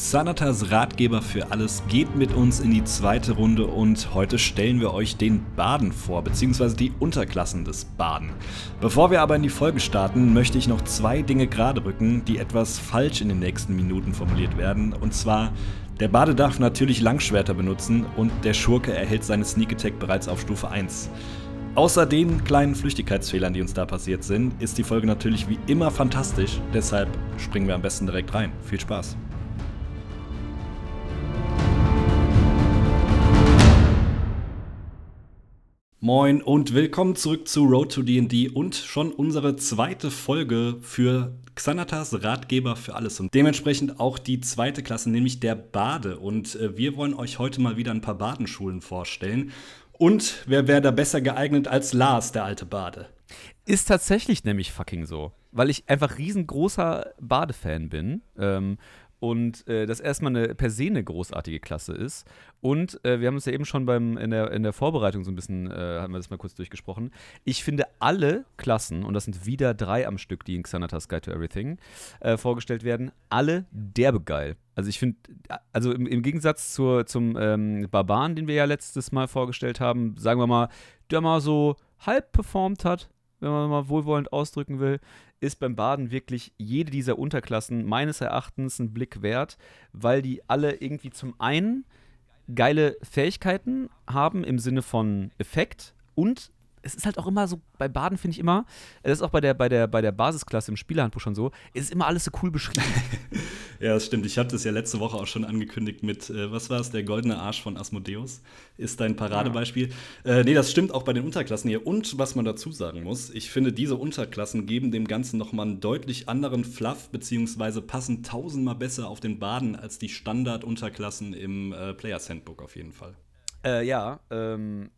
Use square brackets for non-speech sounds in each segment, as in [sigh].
Xanatas Ratgeber für alles geht mit uns in die zweite Runde und heute stellen wir euch den Baden vor, beziehungsweise die Unterklassen des Baden. Bevor wir aber in die Folge starten, möchte ich noch zwei Dinge gerade rücken, die etwas falsch in den nächsten Minuten formuliert werden. Und zwar, der Bade darf natürlich Langschwerter benutzen und der Schurke erhält seine Sneak Attack bereits auf Stufe 1. Außer den kleinen Flüchtigkeitsfehlern, die uns da passiert sind, ist die Folge natürlich wie immer fantastisch. Deshalb springen wir am besten direkt rein. Viel Spaß! Moin und willkommen zurück zu Road to D&D und schon unsere zweite Folge für Xanatas Ratgeber für alles und dementsprechend auch die zweite Klasse, nämlich der Bade. Und äh, wir wollen euch heute mal wieder ein paar Badenschulen vorstellen. Und wer wäre da besser geeignet als Lars, der alte Bade? Ist tatsächlich nämlich fucking so, weil ich einfach riesengroßer Badefan bin. Ähm, und äh, das erstmal eine per se eine großartige Klasse ist. Und äh, wir haben es ja eben schon beim, in, der, in der Vorbereitung so ein bisschen, äh, haben wir das mal kurz durchgesprochen. Ich finde alle Klassen, und das sind wieder drei am Stück, die in Xanatas Guide to Everything äh, vorgestellt werden, alle derbe geil. Also ich finde, also im, im, Gegensatz zur, zum ähm, Barbaren, den wir ja letztes Mal vorgestellt haben, sagen wir mal, der mal so halb performt hat, wenn man mal wohlwollend ausdrücken will, ist beim Baden wirklich jede dieser Unterklassen meines Erachtens ein Blick wert, weil die alle irgendwie zum einen geile Fähigkeiten haben im Sinne von Effekt und es ist halt auch immer so, bei Baden finde ich immer, das ist auch bei der, bei, der, bei der Basisklasse im Spielerhandbuch schon so, es ist immer alles so cool beschrieben. [laughs] ja, das stimmt. Ich hatte das ja letzte Woche auch schon angekündigt mit, äh, was war es, der goldene Arsch von Asmodeus ist dein Paradebeispiel. Ja. Äh, nee, das stimmt auch bei den Unterklassen hier. Und was man dazu sagen muss, ich finde, diese Unterklassen geben dem Ganzen nochmal einen deutlich anderen Fluff, beziehungsweise passen tausendmal besser auf den Baden als die Standard-Unterklassen im äh, Players Handbook auf jeden Fall. Äh, ja, ähm,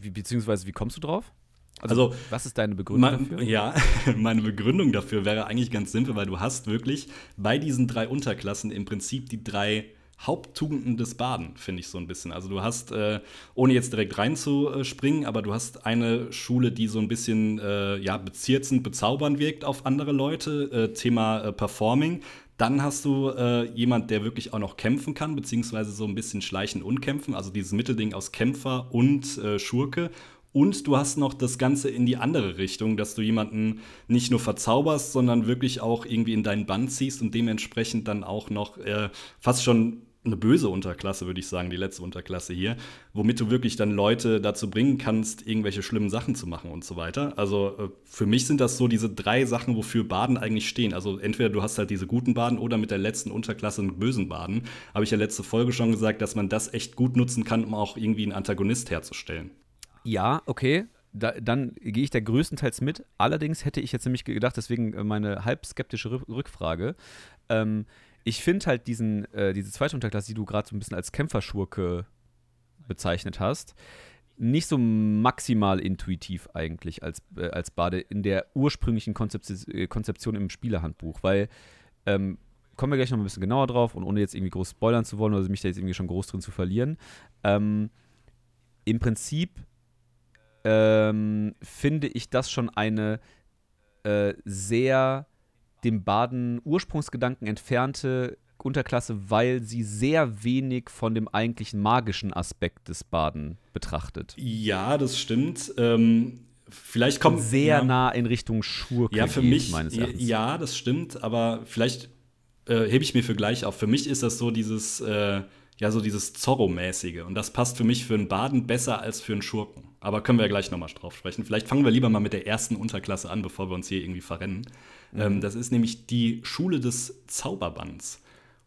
wie, beziehungsweise wie kommst du drauf? Also, also, was ist deine Begründung mein, dafür? Ja, [laughs] meine Begründung dafür wäre eigentlich ganz simpel, weil du hast wirklich bei diesen drei Unterklassen im Prinzip die drei Haupttugenden des Baden, finde ich so ein bisschen. Also du hast, äh, ohne jetzt direkt reinzuspringen, aber du hast eine Schule, die so ein bisschen äh, ja, bezierzend, bezaubernd wirkt auf andere Leute, äh, Thema äh, Performing. Dann hast du äh, jemand, der wirklich auch noch kämpfen kann, beziehungsweise so ein bisschen schleichen und kämpfen, also dieses Mittelding aus Kämpfer und äh, Schurke. Und du hast noch das Ganze in die andere Richtung, dass du jemanden nicht nur verzauberst, sondern wirklich auch irgendwie in deinen Band ziehst und dementsprechend dann auch noch äh, fast schon eine böse Unterklasse, würde ich sagen, die letzte Unterklasse hier, womit du wirklich dann Leute dazu bringen kannst, irgendwelche schlimmen Sachen zu machen und so weiter. Also äh, für mich sind das so diese drei Sachen, wofür Baden eigentlich stehen. Also entweder du hast halt diese guten Baden oder mit der letzten Unterklasse einen bösen Baden. Habe ich ja letzte Folge schon gesagt, dass man das echt gut nutzen kann, um auch irgendwie einen Antagonist herzustellen. Ja, okay. Da, dann gehe ich da größtenteils mit. Allerdings hätte ich jetzt nämlich gedacht, deswegen meine halb skeptische Rückfrage. Ähm, ich finde halt diesen, äh, diese zweite Unterklasse, die du gerade so ein bisschen als Kämpferschurke bezeichnet hast, nicht so maximal intuitiv eigentlich als, äh, als Bade in der ursprünglichen Konzept äh, Konzeption im Spielerhandbuch, weil ähm, kommen wir gleich noch ein bisschen genauer drauf und ohne jetzt irgendwie groß spoilern zu wollen oder mich da jetzt irgendwie schon groß drin zu verlieren. Ähm, Im Prinzip ähm, finde ich das schon eine äh, sehr dem Baden-Ursprungsgedanken entfernte Unterklasse, weil sie sehr wenig von dem eigentlichen magischen Aspekt des Baden betrachtet. Ja, das stimmt. Ähm, vielleicht kommt sehr ja, nah in Richtung Schurke. Ja, für geht, mich meines Erachtens. ja, das stimmt. Aber vielleicht äh, hebe ich mir für gleich auf. Für mich ist das so dieses äh, ja so dieses Zorro-mäßige. Und das passt für mich für einen Baden besser als für einen Schurken. Aber können wir ja gleich nochmal drauf sprechen. Vielleicht fangen wir lieber mal mit der ersten Unterklasse an, bevor wir uns hier irgendwie verrennen. Mhm. Ähm, das ist nämlich die Schule des Zauberbands.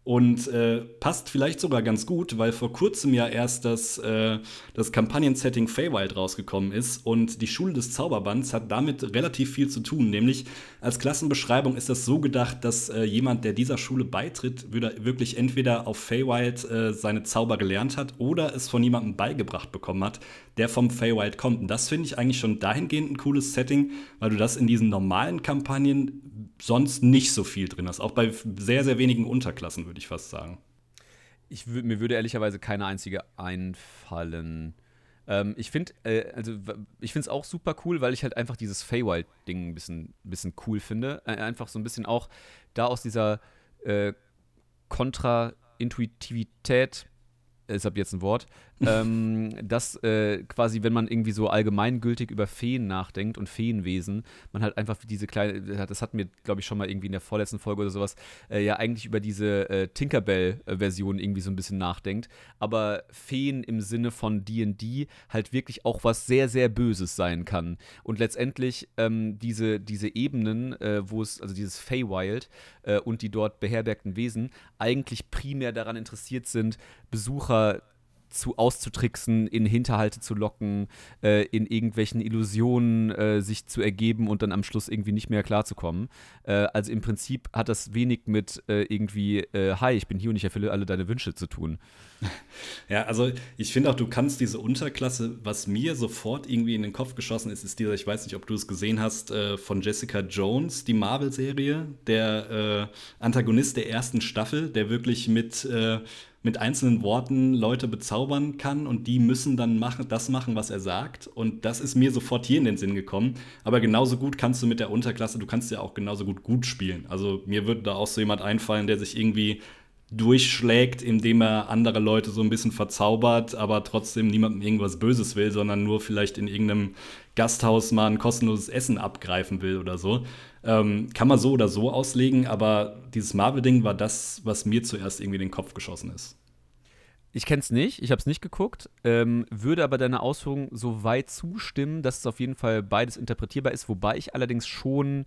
Und äh, passt vielleicht sogar ganz gut, weil vor kurzem ja erst das, äh, das Kampagnen-Setting Feywild rausgekommen ist und die Schule des Zauberbands hat damit relativ viel zu tun. Nämlich als Klassenbeschreibung ist das so gedacht, dass äh, jemand, der dieser Schule beitritt, wirklich entweder auf Feywild äh, seine Zauber gelernt hat oder es von jemandem beigebracht bekommen hat, der vom Feywild kommt. Und das finde ich eigentlich schon dahingehend ein cooles Setting, weil du das in diesen normalen Kampagnen sonst nicht so viel drin hast. Auch bei sehr, sehr wenigen Unterklassen, würde ich fast sagen. Ich mir würde ehrlicherweise keine einzige einfallen. Ähm, ich finde äh, also, ich finde es auch super cool, weil ich halt einfach dieses Feywild-Ding ein bisschen, bisschen cool finde. Äh, einfach so ein bisschen auch da aus dieser äh, Kontraintuitivität ist ab jetzt ein Wort, [laughs] ähm, dass äh, quasi, wenn man irgendwie so allgemeingültig über Feen nachdenkt und Feenwesen, man halt einfach diese kleine, das hat mir, glaube ich, schon mal irgendwie in der vorletzten Folge oder sowas, äh, ja eigentlich über diese äh, Tinkerbell-Version irgendwie so ein bisschen nachdenkt. Aber Feen im Sinne von DD halt wirklich auch was sehr, sehr Böses sein kann. Und letztendlich ähm, diese, diese Ebenen, äh, wo es, also dieses Feywild äh, und die dort beherbergten Wesen, eigentlich primär daran interessiert sind, Besucher zu auszutricksen, in Hinterhalte zu locken, äh, in irgendwelchen Illusionen äh, sich zu ergeben und dann am Schluss irgendwie nicht mehr klarzukommen. Äh, also im Prinzip hat das wenig mit äh, irgendwie, äh, hi, ich bin hier und ich erfülle alle deine Wünsche zu tun. [laughs] Ja, also ich finde auch, du kannst diese Unterklasse, was mir sofort irgendwie in den Kopf geschossen ist, ist dieser, ich weiß nicht, ob du es gesehen hast, äh, von Jessica Jones, die Marvel-Serie, der Antagonist der ersten Staffel, der wirklich mit mit einzelnen Worten Leute bezaubern kann und die müssen dann machen, das machen, was er sagt. Und das ist mir sofort hier in den Sinn gekommen. Aber genauso gut kannst du mit der Unterklasse, du kannst ja auch genauso gut gut spielen. Also mir würde da auch so jemand einfallen, der sich irgendwie durchschlägt, indem er andere Leute so ein bisschen verzaubert, aber trotzdem niemandem irgendwas Böses will, sondern nur vielleicht in irgendeinem Gasthaus mal ein kostenloses Essen abgreifen will oder so. Ähm, kann man so oder so auslegen, aber dieses Marvel-Ding war das, was mir zuerst irgendwie in den Kopf geschossen ist. Ich kenne es nicht, ich habe es nicht geguckt, ähm, würde aber deiner Ausführung so weit zustimmen, dass es auf jeden Fall beides interpretierbar ist, wobei ich allerdings schon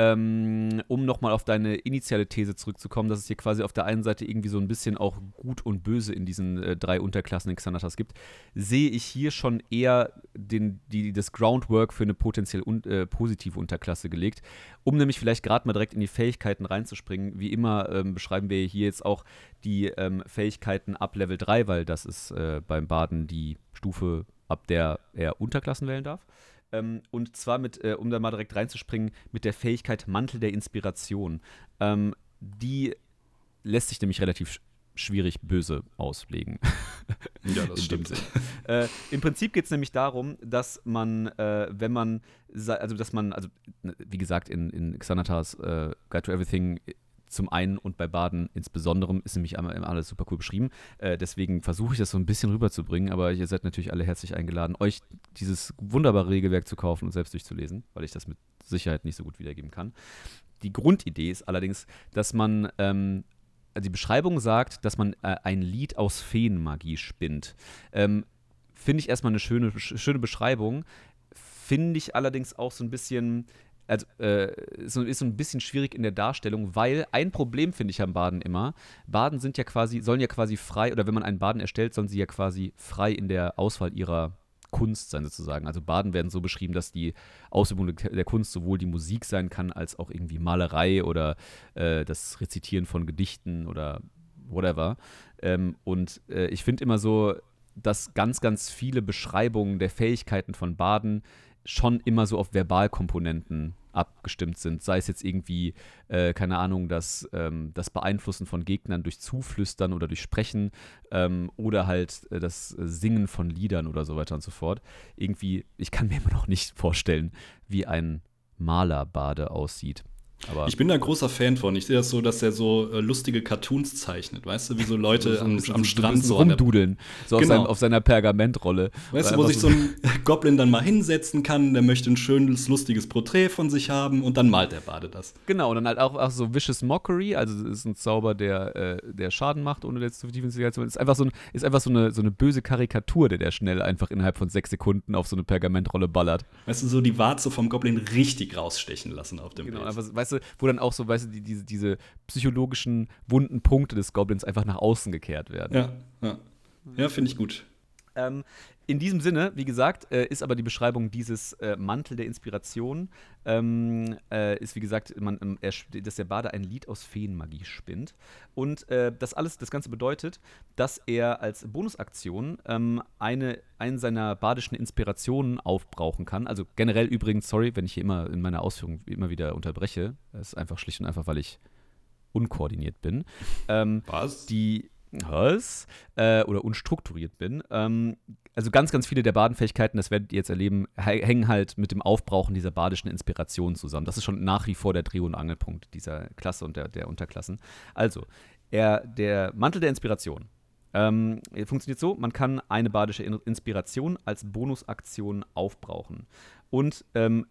ähm, um nochmal auf deine initiale These zurückzukommen, dass es hier quasi auf der einen Seite irgendwie so ein bisschen auch Gut und Böse in diesen äh, drei Unterklassen in Xanatas gibt, sehe ich hier schon eher den, die, das Groundwork für eine potenziell un, äh, positive Unterklasse gelegt, um nämlich vielleicht gerade mal direkt in die Fähigkeiten reinzuspringen. Wie immer ähm, beschreiben wir hier jetzt auch die ähm, Fähigkeiten ab Level 3, weil das ist äh, beim Baden die Stufe, ab der er Unterklassen wählen darf. Ähm, und zwar mit, äh, um da mal direkt reinzuspringen, mit der Fähigkeit Mantel der Inspiration. Ähm, die lässt sich nämlich relativ schwierig böse auslegen. [laughs] Ja, das stimmt. Äh, Im Prinzip geht es nämlich darum, dass man, äh, wenn man, also dass man, also wie gesagt, in, in Xanatas äh, Guide to Everything zum einen und bei Baden insbesondere ist nämlich alles super cool beschrieben. Äh, deswegen versuche ich das so ein bisschen rüberzubringen, aber ihr seid natürlich alle herzlich eingeladen, euch dieses wunderbare Regelwerk zu kaufen und selbst durchzulesen, weil ich das mit Sicherheit nicht so gut wiedergeben kann. Die Grundidee ist allerdings, dass man ähm, also die Beschreibung sagt, dass man äh, ein Lied aus Feenmagie spinnt. Ähm, Finde ich erstmal eine schöne, schöne Beschreibung. Finde ich allerdings auch so ein bisschen also äh, ist, so, ist so ein bisschen schwierig in der Darstellung, weil ein Problem finde ich am Baden immer, Baden sind ja quasi, sollen ja quasi frei, oder wenn man einen Baden erstellt, sollen sie ja quasi frei in der Auswahl ihrer Kunst sein sozusagen. Also Baden werden so beschrieben, dass die Ausübung der Kunst sowohl die Musik sein kann, als auch irgendwie Malerei oder äh, das Rezitieren von Gedichten oder whatever. Ähm, und äh, ich finde immer so, dass ganz, ganz viele Beschreibungen der Fähigkeiten von Baden schon immer so auf Verbalkomponenten abgestimmt sind. Sei es jetzt irgendwie, äh, keine Ahnung, das, ähm, das Beeinflussen von Gegnern durch Zuflüstern oder durch Sprechen ähm, oder halt äh, das Singen von Liedern oder so weiter und so fort. Irgendwie, ich kann mir immer noch nicht vorstellen, wie ein Malerbade aussieht. Aber ich bin da großer Fan von. Ich sehe das so, dass er so äh, lustige Cartoons zeichnet. Weißt du, wie so Leute so, am, so, am Strand so rumdudeln. So genau. auf, sein, auf, seiner Pergamentrolle. Weißt du, wo sich so ein [laughs] Goblin dann mal hinsetzen kann, der möchte ein schönes, lustiges Porträt von sich haben und dann malt der Bade das. Genau, und dann halt auch, auch so Vicious Mockery, also ist ein Zauber, der, äh, der Schaden macht, ohne jetzt zu zu Ist einfach, so, ein, ist einfach so, eine, so eine böse Karikatur, der der schnell einfach innerhalb von sechs Sekunden auf so eine Pergamentrolle ballert. Weißt du, so die Warze vom Goblin richtig rausstechen lassen auf dem genau, Bild. Genau, weißt du, wo dann auch so, weißt du, die, diese, diese psychologischen wunden Punkte des Goblins einfach nach außen gekehrt werden. Ja, ja. ja finde ich gut. Ähm, in diesem Sinne, wie gesagt, äh, ist aber die Beschreibung dieses äh, Mantel der Inspiration, ähm, äh, ist wie gesagt, man, ähm, er, dass der Bade ein Lied aus Feenmagie spinnt. Und äh, das alles, das Ganze bedeutet, dass er als Bonusaktion ähm, eine, einen seiner badischen Inspirationen aufbrauchen kann. Also generell übrigens, sorry, wenn ich hier immer in meiner Ausführung immer wieder unterbreche. Das ist einfach schlicht und einfach, weil ich unkoordiniert bin. Ähm, Was? Die was? Äh, oder unstrukturiert bin. Ähm, also ganz, ganz viele der Badenfähigkeiten, das werdet ihr jetzt erleben, hängen halt mit dem Aufbrauchen dieser badischen Inspiration zusammen. Das ist schon nach wie vor der Dreh- und Angelpunkt dieser Klasse und der, der Unterklassen. Also, er, der Mantel der Inspiration. Ähm, funktioniert so, man kann eine badische Inspiration als Bonusaktion aufbrauchen. Und ähm,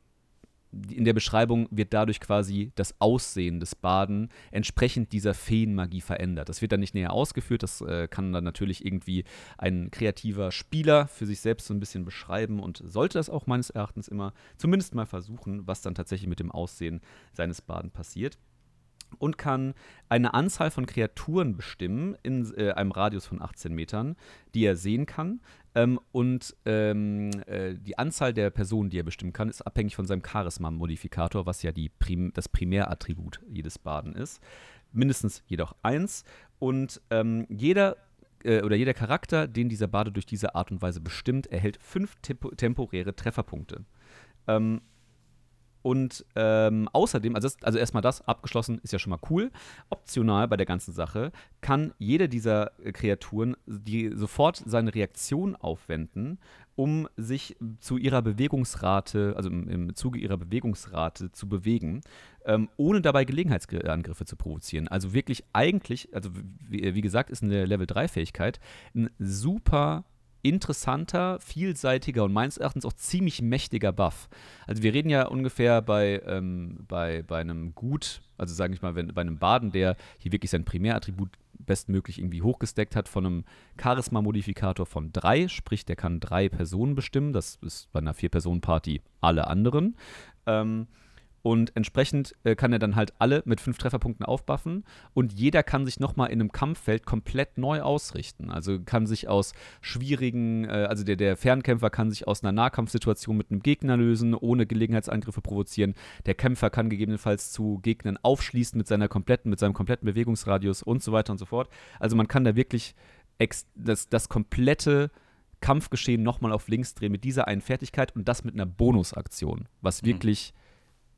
in der Beschreibung wird dadurch quasi das Aussehen des Baden entsprechend dieser Feenmagie verändert. Das wird dann nicht näher ausgeführt, das äh, kann dann natürlich irgendwie ein kreativer Spieler für sich selbst so ein bisschen beschreiben und sollte das auch meines Erachtens immer zumindest mal versuchen, was dann tatsächlich mit dem Aussehen seines Baden passiert und kann eine Anzahl von Kreaturen bestimmen in äh, einem Radius von 18 Metern, die er sehen kann. Ähm, und ähm, äh, die Anzahl der Personen, die er bestimmen kann, ist abhängig von seinem Charisma-Modifikator, was ja Prim das Primärattribut jedes Baden ist. Mindestens jedoch eins. Und ähm, jeder äh, oder jeder Charakter, den dieser Bade durch diese Art und Weise bestimmt, erhält fünf tempo temporäre Trefferpunkte. Ähm, und ähm, außerdem, also, also erstmal das abgeschlossen, ist ja schon mal cool. Optional bei der ganzen Sache kann jede dieser äh, Kreaturen die sofort seine Reaktion aufwenden, um sich zu ihrer Bewegungsrate, also im, im Zuge ihrer Bewegungsrate zu bewegen, ähm, ohne dabei Gelegenheitsangriffe zu provozieren. Also wirklich eigentlich, also wie, wie gesagt, ist eine Level 3 Fähigkeit ein super interessanter, vielseitiger und meines Erachtens auch ziemlich mächtiger Buff. Also wir reden ja ungefähr bei, ähm, bei, bei einem Gut, also sage ich mal, wenn, bei einem Baden, der hier wirklich sein Primärattribut bestmöglich irgendwie hochgesteckt hat, von einem Charisma-Modifikator von drei, sprich, der kann drei Personen bestimmen. Das ist bei einer Vier-Personen-Party alle anderen. Ähm, und entsprechend äh, kann er dann halt alle mit fünf Trefferpunkten aufbuffen und jeder kann sich nochmal in einem Kampffeld komplett neu ausrichten. Also kann sich aus schwierigen, äh, also der, der Fernkämpfer kann sich aus einer Nahkampfsituation mit einem Gegner lösen, ohne Gelegenheitsangriffe provozieren. Der Kämpfer kann gegebenenfalls zu Gegnern aufschließen mit seiner kompletten, mit seinem kompletten Bewegungsradius und so weiter und so fort. Also man kann da wirklich das, das komplette Kampfgeschehen nochmal auf links drehen mit dieser einen Fertigkeit und das mit einer Bonusaktion, was mhm.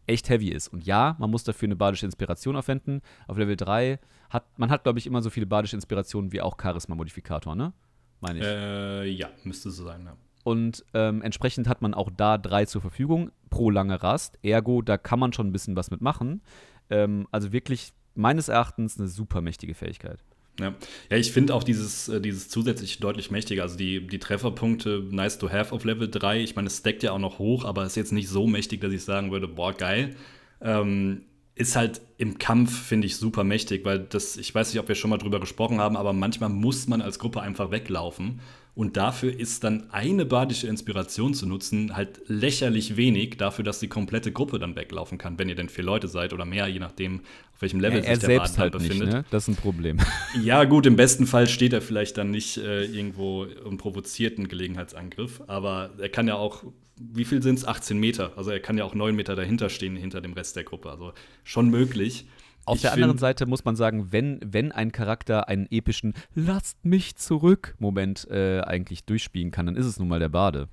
Echt heavy ist. Und ja, man muss dafür eine badische Inspiration aufwenden. Auf Level 3 hat man hat, glaube ich, immer so viele badische Inspirationen wie auch Charisma-Modifikator, ne? Meine ich. Äh, ja, müsste so sein, ja. Und ähm, entsprechend hat man auch da drei zur Verfügung pro lange Rast. Ergo, da kann man schon ein bisschen was mitmachen. Ähm, also wirklich meines Erachtens eine super mächtige Fähigkeit. Ja, ja ich finde auch dieses, äh, dieses zusätzlich deutlich mächtiger. Also die, die Trefferpunkte nice to have auf Level 3. Ich meine, es steckt ja auch noch hoch, aber ist jetzt nicht so mächtig, dass ich sagen würde, boah, geil. Ähm, ist halt im Kampf, finde ich, super mächtig, weil das, ich weiß nicht, ob wir schon mal drüber gesprochen haben, aber manchmal muss man als Gruppe einfach weglaufen. Und dafür ist dann eine badische Inspiration zu nutzen halt lächerlich wenig dafür, dass die komplette Gruppe dann weglaufen kann, wenn ihr denn vier Leute seid oder mehr, je nachdem, welchem Level er, sich der Baden halt befindet. Nicht, ne? Das ist ein Problem. [laughs] Ja, gut, im besten Fall steht er vielleicht dann nicht äh, irgendwo und provoziert einen Gelegenheitsangriff, aber er kann ja auch, wie viel sind es? 18 Meter. Also er kann ja auch 9 Meter dahinter stehen, hinter dem Rest der Gruppe. Also schon möglich. Auf ich der anderen Seite muss man sagen, wenn, wenn ein Charakter einen epischen Lasst mich zurück Moment äh, eigentlich durchspielen kann, dann ist es nun mal der Bade.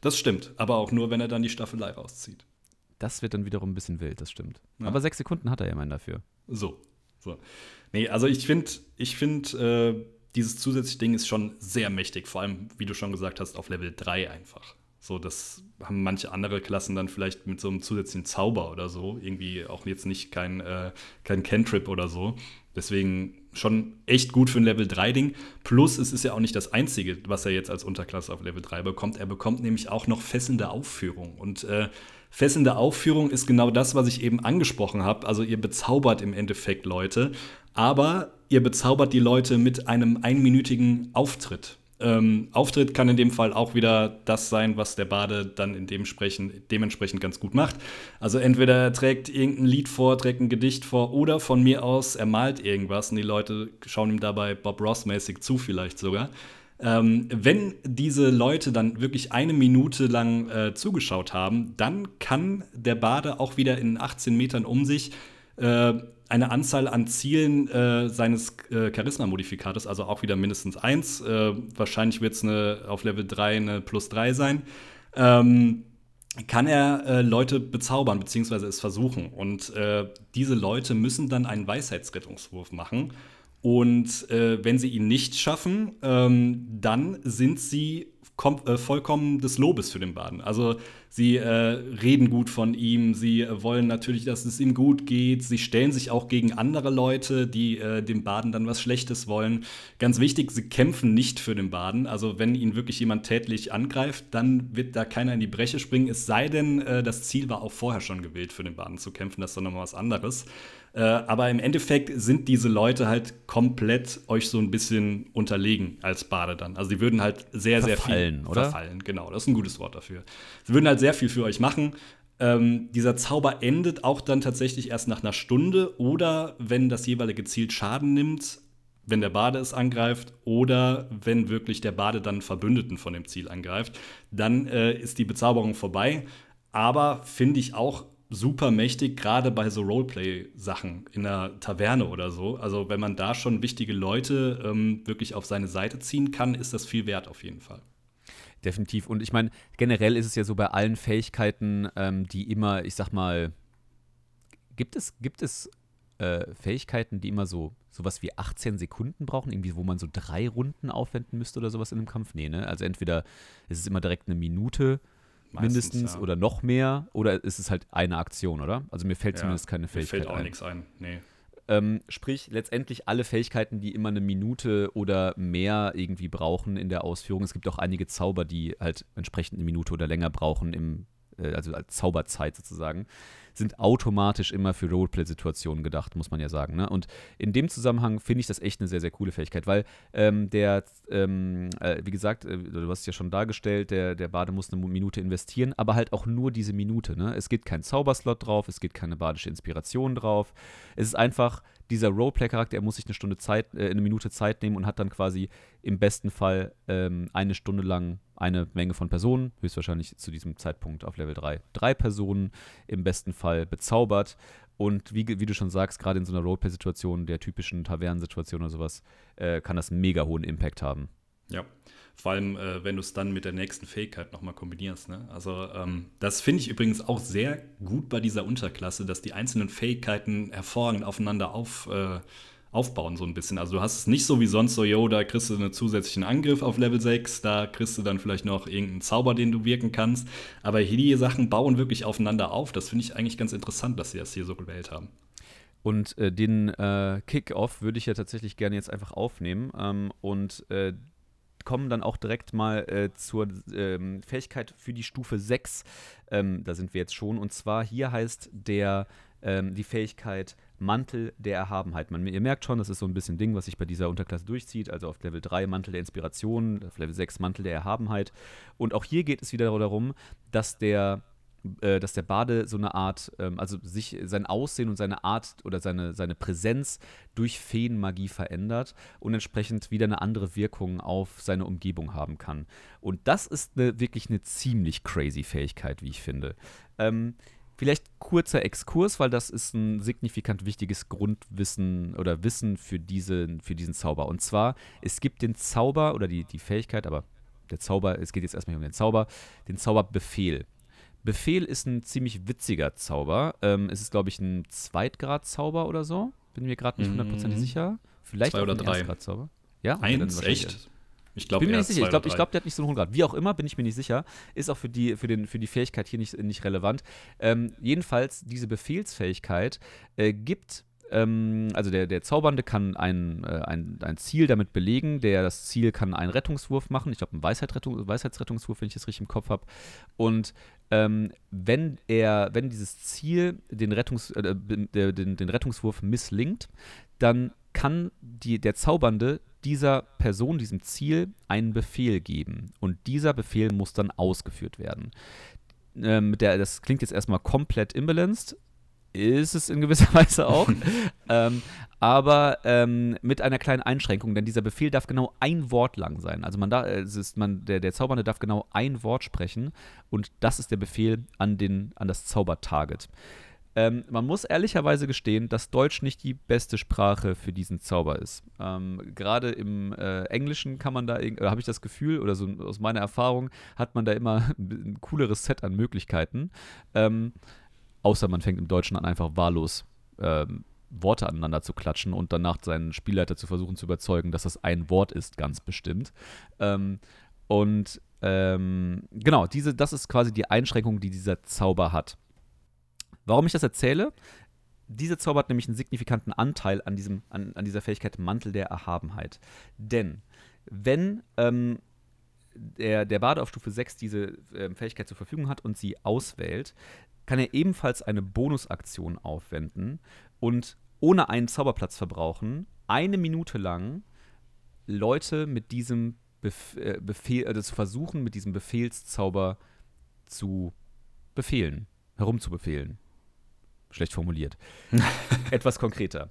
Das stimmt, aber auch nur, wenn er dann die Staffelei rauszieht. Das wird dann wiederum ein bisschen wild, das stimmt. Ja. Aber sechs Sekunden hat er ja immerhin dafür. So. so. Nee, also ich finde, ich finde, äh, dieses zusätzliche Ding ist schon sehr mächtig, vor allem, wie du schon gesagt hast, auf Level 3 einfach. So, das haben manche andere Klassen dann vielleicht mit so einem zusätzlichen Zauber oder so. Irgendwie auch jetzt nicht kein, äh, kein Cantrip oder so. Deswegen schon echt gut für ein Level 3-Ding. Plus, es ist ja auch nicht das Einzige, was er jetzt als Unterklasse auf Level 3 bekommt. Er bekommt nämlich auch noch fesselnde Aufführung. Und äh, fesselnde Aufführung ist genau das, was ich eben angesprochen habe. Also ihr bezaubert im Endeffekt Leute, aber ihr bezaubert die Leute mit einem einminütigen Auftritt. Ähm, Auftritt kann in dem Fall auch wieder das sein, was der Bade dann in dementsprechend, dementsprechend ganz gut macht. Also entweder er trägt irgendein Lied vor, trägt ein Gedicht vor oder von mir aus er malt irgendwas und die Leute schauen ihm dabei Bob Ross-mäßig zu vielleicht sogar. Ähm, wenn diese Leute dann wirklich eine Minute lang äh, zugeschaut haben, dann kann der Bade auch wieder in 18 Metern um sich äh, eine Anzahl an Zielen äh, seines äh, Charisma-Modifikators, also auch wieder mindestens eins. Äh, wahrscheinlich wird es auf Level 3 eine plus 3 sein. Ähm, kann er äh, Leute bezaubern, beziehungsweise es versuchen. Und äh, diese Leute müssen dann einen Weisheitsrettungswurf machen. Und äh, wenn sie ihn nicht schaffen, ähm, dann sind sie äh, vollkommen des Lobes für den Baden. Also sie äh, reden gut von ihm, sie äh, wollen natürlich, dass es ihm gut geht, sie stellen sich auch gegen andere Leute, die äh, dem Baden dann was Schlechtes wollen. Ganz wichtig, sie kämpfen nicht für den Baden. Also wenn ihn wirklich jemand tätlich angreift, dann wird da keiner in die Breche springen, es sei denn, äh, das Ziel war auch vorher schon gewählt, für den Baden zu kämpfen, das ist dann nochmal was anderes. Äh, aber im Endeffekt sind diese Leute halt komplett euch so ein bisschen unterlegen als Bade dann. Also die würden halt sehr, verfallen, sehr viel oder? verfallen. Genau, das ist ein gutes Wort dafür. Sie würden halt sehr viel für euch machen. Ähm, dieser Zauber endet auch dann tatsächlich erst nach einer Stunde oder wenn das jeweilige Ziel Schaden nimmt, wenn der Bade es angreift oder wenn wirklich der Bade dann Verbündeten von dem Ziel angreift, dann äh, ist die Bezauberung vorbei. Aber finde ich auch super mächtig, gerade bei so Roleplay-Sachen in der Taverne oder so. Also wenn man da schon wichtige Leute ähm, wirklich auf seine Seite ziehen kann, ist das viel wert auf jeden Fall. Definitiv. Und ich meine, generell ist es ja so bei allen Fähigkeiten, ähm, die immer, ich sag mal, gibt es, gibt es äh, Fähigkeiten, die immer so sowas wie 18 Sekunden brauchen, irgendwie, wo man so drei Runden aufwenden müsste oder sowas in einem Kampf? Nee, ne? Also entweder ist es immer direkt eine Minute Meistens, mindestens ja. oder noch mehr oder ist es halt eine Aktion, oder? Also mir fällt ja, zumindest keine Fähigkeit ein. Mir fällt auch nichts ein, nee. Ähm, sprich, letztendlich alle Fähigkeiten, die immer eine Minute oder mehr irgendwie brauchen in der Ausführung. Es gibt auch einige Zauber, die halt entsprechend eine Minute oder länger brauchen, im, äh, also als Zauberzeit sozusagen sind automatisch immer für Roleplay-Situationen gedacht, muss man ja sagen. Ne? Und in dem Zusammenhang finde ich das echt eine sehr, sehr coole Fähigkeit, weil ähm, der, ähm, äh, wie gesagt, äh, du hast es ja schon dargestellt, der, der Bade muss eine Minute investieren, aber halt auch nur diese Minute. Ne? Es geht kein Zauberslot drauf, es geht keine badische Inspiration drauf. Es ist einfach dieser Roleplay-Charakter, er muss sich eine Stunde Zeit, äh, eine Minute Zeit nehmen und hat dann quasi im besten Fall ähm, eine Stunde lang eine Menge von Personen, höchstwahrscheinlich zu diesem Zeitpunkt auf Level 3, drei Personen im besten Fall bezaubert. Und wie, wie du schon sagst, gerade in so einer Roleplay-Situation, der typischen Tavernensituation oder sowas, äh, kann das einen mega hohen Impact haben. Ja, vor allem, äh, wenn du es dann mit der nächsten Fähigkeit nochmal kombinierst. Ne? Also, ähm, das finde ich übrigens auch sehr gut bei dieser Unterklasse, dass die einzelnen Fähigkeiten hervorragend aufeinander auf, äh, aufbauen, so ein bisschen. Also, du hast es nicht so wie sonst so, yo, da kriegst du einen zusätzlichen Angriff auf Level 6, da kriegst du dann vielleicht noch irgendeinen Zauber, den du wirken kannst. Aber hier die Sachen bauen wirklich aufeinander auf. Das finde ich eigentlich ganz interessant, dass sie das hier so gewählt haben. Und äh, den äh, Kick-Off würde ich ja tatsächlich gerne jetzt einfach aufnehmen. Ähm, und äh, kommen dann auch direkt mal äh, zur ähm, Fähigkeit für die Stufe 6. Ähm, da sind wir jetzt schon. Und zwar hier heißt der ähm, die Fähigkeit Mantel der Erhabenheit. Man, ihr merkt schon, das ist so ein bisschen Ding, was sich bei dieser Unterklasse durchzieht. Also auf Level 3 Mantel der Inspiration, auf Level 6 Mantel der Erhabenheit. Und auch hier geht es wieder darum, dass der äh, dass der Bade so eine Art, ähm, also sich sein Aussehen und seine Art oder seine, seine Präsenz durch Feenmagie verändert und entsprechend wieder eine andere Wirkung auf seine Umgebung haben kann. Und das ist eine, wirklich eine ziemlich crazy Fähigkeit, wie ich finde. Ähm, Vielleicht kurzer Exkurs, weil das ist ein signifikant wichtiges Grundwissen oder Wissen für, diese, für diesen Zauber. Und zwar, es gibt den Zauber oder die, die Fähigkeit, aber der Zauber, es geht jetzt erstmal um den Zauber, den Zauberbefehl. Befehl ist ein ziemlich witziger Zauber. Ähm, es ist, glaube ich, ein Zweitgrad-Zauber oder so. Bin mir gerade nicht hundertprozentig mhm. sicher. Vielleicht Zwei oder ein drei. Erstgrad-Zauber. Ja, Eins, echt? Ich glaube, bin mir nicht sicher. Ich glaube, glaub, der hat nicht so einen hohen Grad. Wie auch immer, bin ich mir nicht sicher. Ist auch für die, für den, für die Fähigkeit hier nicht, nicht relevant. Ähm, jedenfalls, diese Befehlsfähigkeit äh, gibt ähm, also der, der Zaubernde kann ein, äh, ein, ein Ziel damit belegen, der das Ziel kann einen Rettungswurf machen, ich glaube einen Weisheitsrettung, Weisheitsrettungswurf, wenn ich das richtig im Kopf habe. Und ähm, wenn er, wenn dieses Ziel den, Rettungs, äh, den, den Rettungswurf misslingt, dann kann die, der Zaubernde dieser Person, diesem Ziel, einen Befehl geben. Und dieser Befehl muss dann ausgeführt werden. Ähm, der, das klingt jetzt erstmal komplett imbalanced, ist es in gewisser [laughs] Weise auch. ähm, aber ähm, mit einer kleinen Einschränkung, denn dieser Befehl darf genau ein Wort lang sein. Also man da, es ist man, der, der Zaubernde darf genau ein Wort sprechen und das ist der Befehl an, den, an das Zaubertarget. Ähm, man muss ehrlicherweise gestehen, dass Deutsch nicht die beste Sprache für diesen Zauber ist. Ähm, Gerade im äh, Englischen kann man da, habe ich das Gefühl, oder so aus meiner Erfahrung, hat man da immer [laughs] ein cooleres Set an Möglichkeiten. Ähm, außer man fängt im Deutschen an, einfach wahllos ähm, Worte aneinander zu klatschen und danach seinen Spielleiter zu versuchen zu überzeugen, dass das ein Wort ist, ganz bestimmt. Ähm, und ähm, genau, diese, das ist quasi die Einschränkung, die dieser Zauber hat. Warum ich das erzähle? Dieser Zauber hat nämlich einen signifikanten Anteil an, diesem, an, an dieser Fähigkeit Mantel der Erhabenheit. Denn wenn ähm, der, der Bade auf Stufe 6 diese äh, Fähigkeit zur Verfügung hat und sie auswählt, kann er ebenfalls eine Bonusaktion aufwenden und ohne einen Zauberplatz verbrauchen, eine Minute lang Leute mit diesem Bef äh, Befehl, also zu versuchen, mit diesem Befehlszauber zu befehlen, herumzubefehlen schlecht formuliert. [laughs] Etwas konkreter.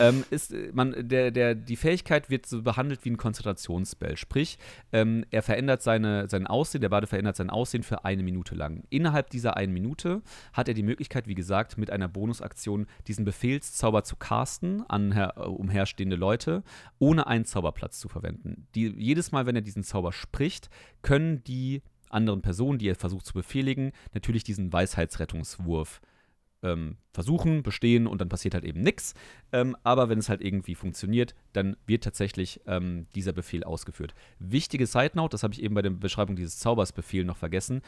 Ähm, ist, äh, man, der, der, die Fähigkeit wird so behandelt wie ein Konzentrationsspell. Sprich, ähm, er verändert seine, sein Aussehen, der Bade verändert sein Aussehen für eine Minute lang. Innerhalb dieser einen Minute hat er die Möglichkeit, wie gesagt, mit einer Bonusaktion diesen Befehlszauber zu casten an äh, umherstehende Leute, ohne einen Zauberplatz zu verwenden. Die, jedes Mal, wenn er diesen Zauber spricht, können die anderen Personen, die er versucht zu befehligen, natürlich diesen Weisheitsrettungswurf ähm, versuchen, bestehen und dann passiert halt eben nichts. Ähm, aber wenn es halt irgendwie funktioniert, dann wird tatsächlich ähm, dieser Befehl ausgeführt. Wichtige Side Note, das habe ich eben bei der Beschreibung dieses Zaubersbefehl noch vergessen.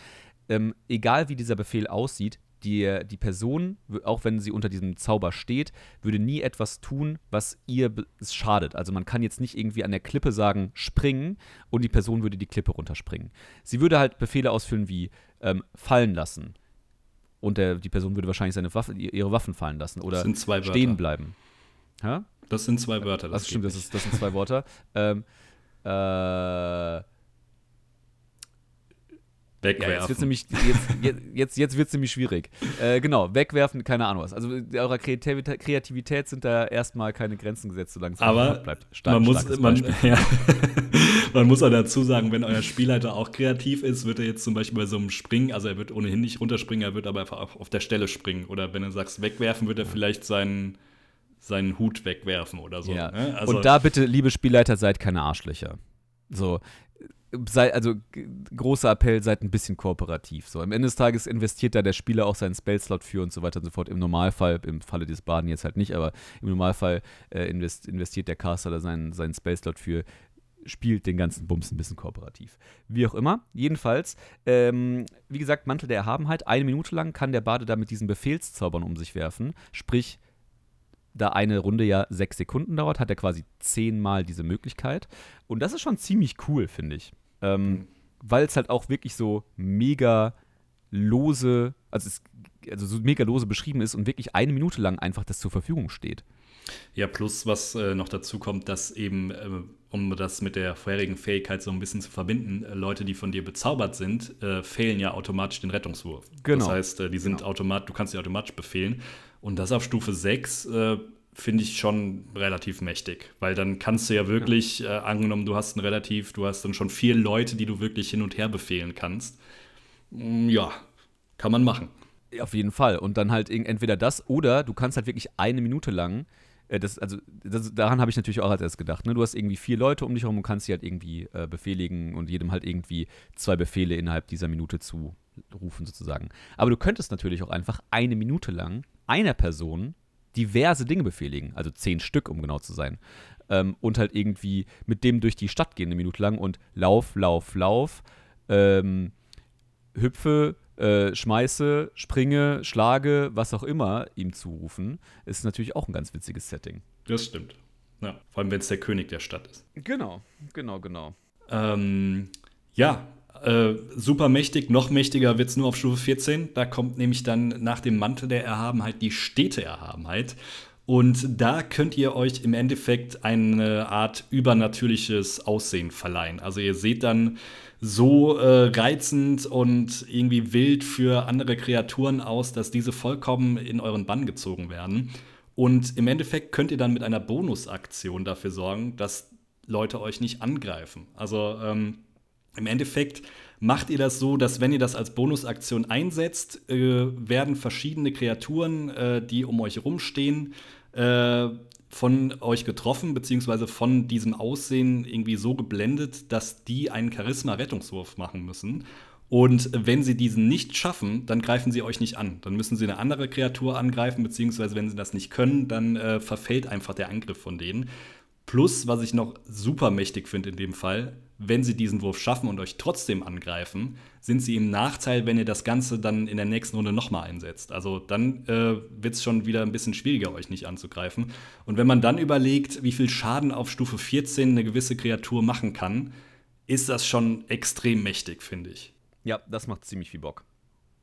Ähm, egal wie dieser Befehl aussieht, die, die Person, auch wenn sie unter diesem Zauber steht, würde nie etwas tun, was ihr schadet. Also man kann jetzt nicht irgendwie an der Klippe sagen, springen und die Person würde die Klippe runterspringen. Sie würde halt Befehle ausführen wie ähm, fallen lassen, und der, die Person würde wahrscheinlich seine Waffe, ihre Waffen fallen lassen oder stehen bleiben. Ha? Das sind zwei Wörter. Das, das stimmt, das, ist, das, sind zwei Wörter. [laughs] ähm, äh, Wegwerfen. Ja, jetzt wird nämlich jetzt, jetzt, jetzt wird's nämlich schwierig. Äh, genau, wegwerfen, keine Ahnung was. Also eurer Kreativität sind da erstmal keine Grenzen gesetzt, solange es bleibt. Stark, man, muss, man, [laughs] ja. Man muss auch dazu sagen, wenn euer Spielleiter auch kreativ ist, wird er jetzt zum Beispiel bei so einem Springen, also er wird ohnehin nicht runterspringen, er wird aber einfach auf der Stelle springen. Oder wenn du sagst wegwerfen, wird er vielleicht seinen seinen Hut wegwerfen oder so. Ja. Ne? Also Und da bitte, liebe Spielleiter, seid keine Arschlöcher. So, sei, also großer Appell, seid ein bisschen kooperativ. So, am Ende des Tages investiert da der Spieler auch seinen Spellslot für und so weiter und so fort. Im Normalfall, im Falle des Baden jetzt halt nicht, aber im Normalfall äh, invest, investiert der Caster da seinen, seinen Spellslot für spielt den ganzen Bums ein bisschen kooperativ. Wie auch immer, jedenfalls, ähm, wie gesagt, Mantel der Erhabenheit, eine Minute lang kann der Bade da mit diesen Befehlszaubern um sich werfen, sprich, da eine Runde ja sechs Sekunden dauert, hat er quasi zehnmal diese Möglichkeit. Und das ist schon ziemlich cool, finde ich. Ähm, mhm. Weil es halt auch wirklich so mega lose, also, es, also so mega lose beschrieben ist und wirklich eine Minute lang einfach das zur Verfügung steht. Ja, plus was äh, noch dazu kommt, dass eben, äh, um das mit der vorherigen Fähigkeit so ein bisschen zu verbinden, äh, Leute, die von dir bezaubert sind, äh, fehlen ja automatisch den Rettungswurf. Genau. Das heißt, äh, die sind genau. automatisch, du kannst sie automatisch befehlen. Und das auf Stufe 6 äh, finde ich schon relativ mächtig, weil dann kannst du ja wirklich, ja. Äh, angenommen, du hast ein relativ, du hast dann schon vier Leute, die du wirklich hin und her befehlen kannst. Mm, ja, kann man machen. Auf jeden Fall. Und dann halt entweder das oder du kannst halt wirklich eine Minute lang, das, also das, daran habe ich natürlich auch als erstes gedacht. Ne? Du hast irgendwie vier Leute um dich herum und kannst sie halt irgendwie äh, befehligen und jedem halt irgendwie zwei Befehle innerhalb dieser Minute zurufen, sozusagen. Aber du könntest natürlich auch einfach eine Minute lang einer Person diverse Dinge befehligen, also zehn Stück, um genau zu sein. Ähm, und halt irgendwie mit dem durch die Stadt gehen eine Minute lang und Lauf, Lauf, Lauf, ähm, hüpfe, äh, schmeiße, springe, schlage, was auch immer ihm zurufen, ist natürlich auch ein ganz witziges Setting. Das stimmt. Ja, vor allem, wenn es der König der Stadt ist. Genau, genau, genau. Ähm, ja, äh, super mächtig, noch mächtiger wird es nur auf Stufe 14. Da kommt nämlich dann nach dem Mantel der Erhabenheit die Städteerhabenheit. Und da könnt ihr euch im Endeffekt eine Art übernatürliches Aussehen verleihen. Also ihr seht dann so äh, reizend und irgendwie wild für andere Kreaturen aus, dass diese vollkommen in euren Bann gezogen werden. Und im Endeffekt könnt ihr dann mit einer Bonusaktion dafür sorgen, dass Leute euch nicht angreifen. Also ähm, im Endeffekt macht ihr das so, dass wenn ihr das als Bonusaktion einsetzt, äh, werden verschiedene Kreaturen, äh, die um euch rumstehen, äh, von euch getroffen, beziehungsweise von diesem Aussehen irgendwie so geblendet, dass die einen Charisma-Rettungswurf machen müssen. Und wenn sie diesen nicht schaffen, dann greifen sie euch nicht an. Dann müssen sie eine andere Kreatur angreifen, beziehungsweise wenn sie das nicht können, dann äh, verfällt einfach der Angriff von denen. Plus, was ich noch super mächtig finde in dem Fall, wenn sie diesen Wurf schaffen und euch trotzdem angreifen, sind sie im Nachteil, wenn ihr das Ganze dann in der nächsten Runde nochmal einsetzt. Also dann äh, wird es schon wieder ein bisschen schwieriger, euch nicht anzugreifen. Und wenn man dann überlegt, wie viel Schaden auf Stufe 14 eine gewisse Kreatur machen kann, ist das schon extrem mächtig, finde ich. Ja, das macht ziemlich viel Bock.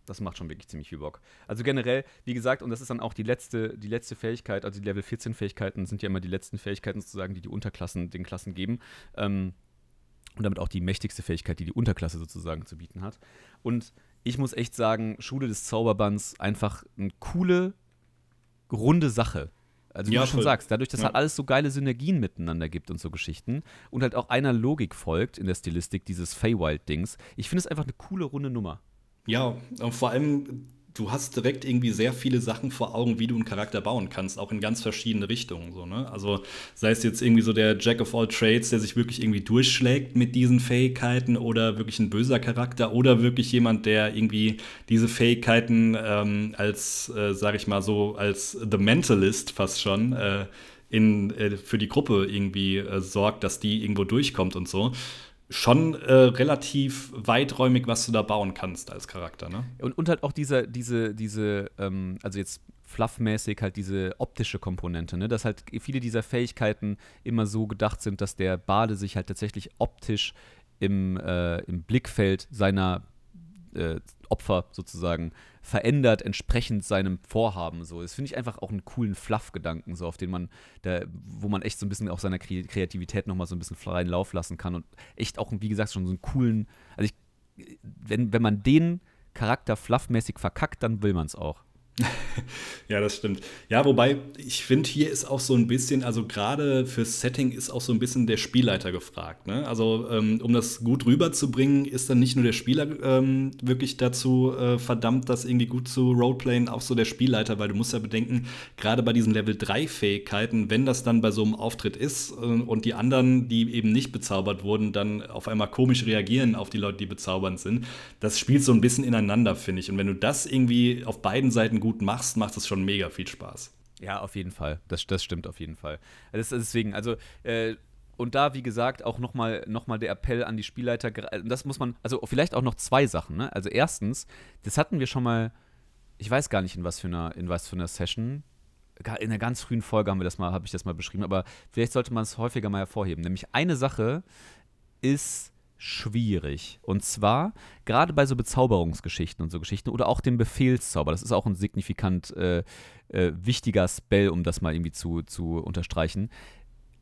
Das macht schon wirklich ziemlich viel Bock. Also generell, wie gesagt, und das ist dann auch die letzte, die letzte Fähigkeit, also die Level 14 Fähigkeiten sind ja immer die letzten Fähigkeiten sozusagen, die die Unterklassen den Klassen geben. Ähm, und damit auch die mächtigste Fähigkeit, die die Unterklasse sozusagen zu bieten hat. Und ich muss echt sagen, Schule des Zauberbands einfach eine coole, runde Sache. Also wie ja, du schon voll. sagst, dadurch, dass ja. halt alles so geile Synergien miteinander gibt und so Geschichten und halt auch einer Logik folgt in der Stilistik dieses Feywild-Dings. Ich finde es einfach eine coole, runde Nummer. Ja, und vor allem du hast direkt irgendwie sehr viele Sachen vor Augen, wie du einen Charakter bauen kannst, auch in ganz verschiedene Richtungen. So, ne? Also sei es jetzt irgendwie so der Jack of all Trades, der sich wirklich irgendwie durchschlägt mit diesen Fähigkeiten oder wirklich ein böser Charakter oder wirklich jemand, der irgendwie diese Fähigkeiten ähm, als, äh, sag ich mal so, als The Mentalist fast schon äh, in, äh, für die Gruppe irgendwie äh, sorgt, dass die irgendwo durchkommt und so schon äh, relativ weiträumig, was du da bauen kannst als Charakter, ne? Und, und halt auch diese, diese, diese, ähm, also jetzt fluffmäßig halt diese optische Komponente, ne? Dass halt viele dieser Fähigkeiten immer so gedacht sind, dass der Bade sich halt tatsächlich optisch im, äh, im Blickfeld seiner äh, Opfer sozusagen verändert entsprechend seinem Vorhaben. So, das finde ich einfach auch einen coolen Fluff-Gedanken, so auf den man, da, wo man echt so ein bisschen auch seiner Kreativität nochmal so ein bisschen freien Lauf lassen kann und echt auch, wie gesagt, schon so einen coolen, also ich, wenn, wenn man den Charakter fluffmäßig verkackt, dann will man es auch. Ja, das stimmt. Ja, wobei ich finde, hier ist auch so ein bisschen, also gerade fürs Setting ist auch so ein bisschen der Spielleiter gefragt. Ne? Also, ähm, um das gut rüberzubringen, ist dann nicht nur der Spieler ähm, wirklich dazu äh, verdammt, das irgendwie gut zu roleplayen, auch so der Spielleiter, weil du musst ja bedenken, gerade bei diesen Level 3 Fähigkeiten, wenn das dann bei so einem Auftritt ist äh, und die anderen, die eben nicht bezaubert wurden, dann auf einmal komisch reagieren auf die Leute, die bezaubernd sind, das spielt so ein bisschen ineinander, finde ich. Und wenn du das irgendwie auf beiden Seiten gut machst, macht es schon mega viel Spaß. Ja, auf jeden Fall. Das, das stimmt auf jeden Fall. Das, deswegen, also, äh, und da, wie gesagt, auch nochmal noch mal der Appell an die Spielleiter. Das muss man, also vielleicht auch noch zwei Sachen. Ne? Also erstens, das hatten wir schon mal, ich weiß gar nicht in was für einer, in was für einer Session. In einer ganz frühen Folge haben wir das mal, habe ich das mal beschrieben, aber vielleicht sollte man es häufiger mal hervorheben. Nämlich eine Sache ist schwierig. Und zwar gerade bei so Bezauberungsgeschichten und so Geschichten oder auch dem Befehlszauber. Das ist auch ein signifikant äh, äh, wichtiger Spell, um das mal irgendwie zu, zu unterstreichen.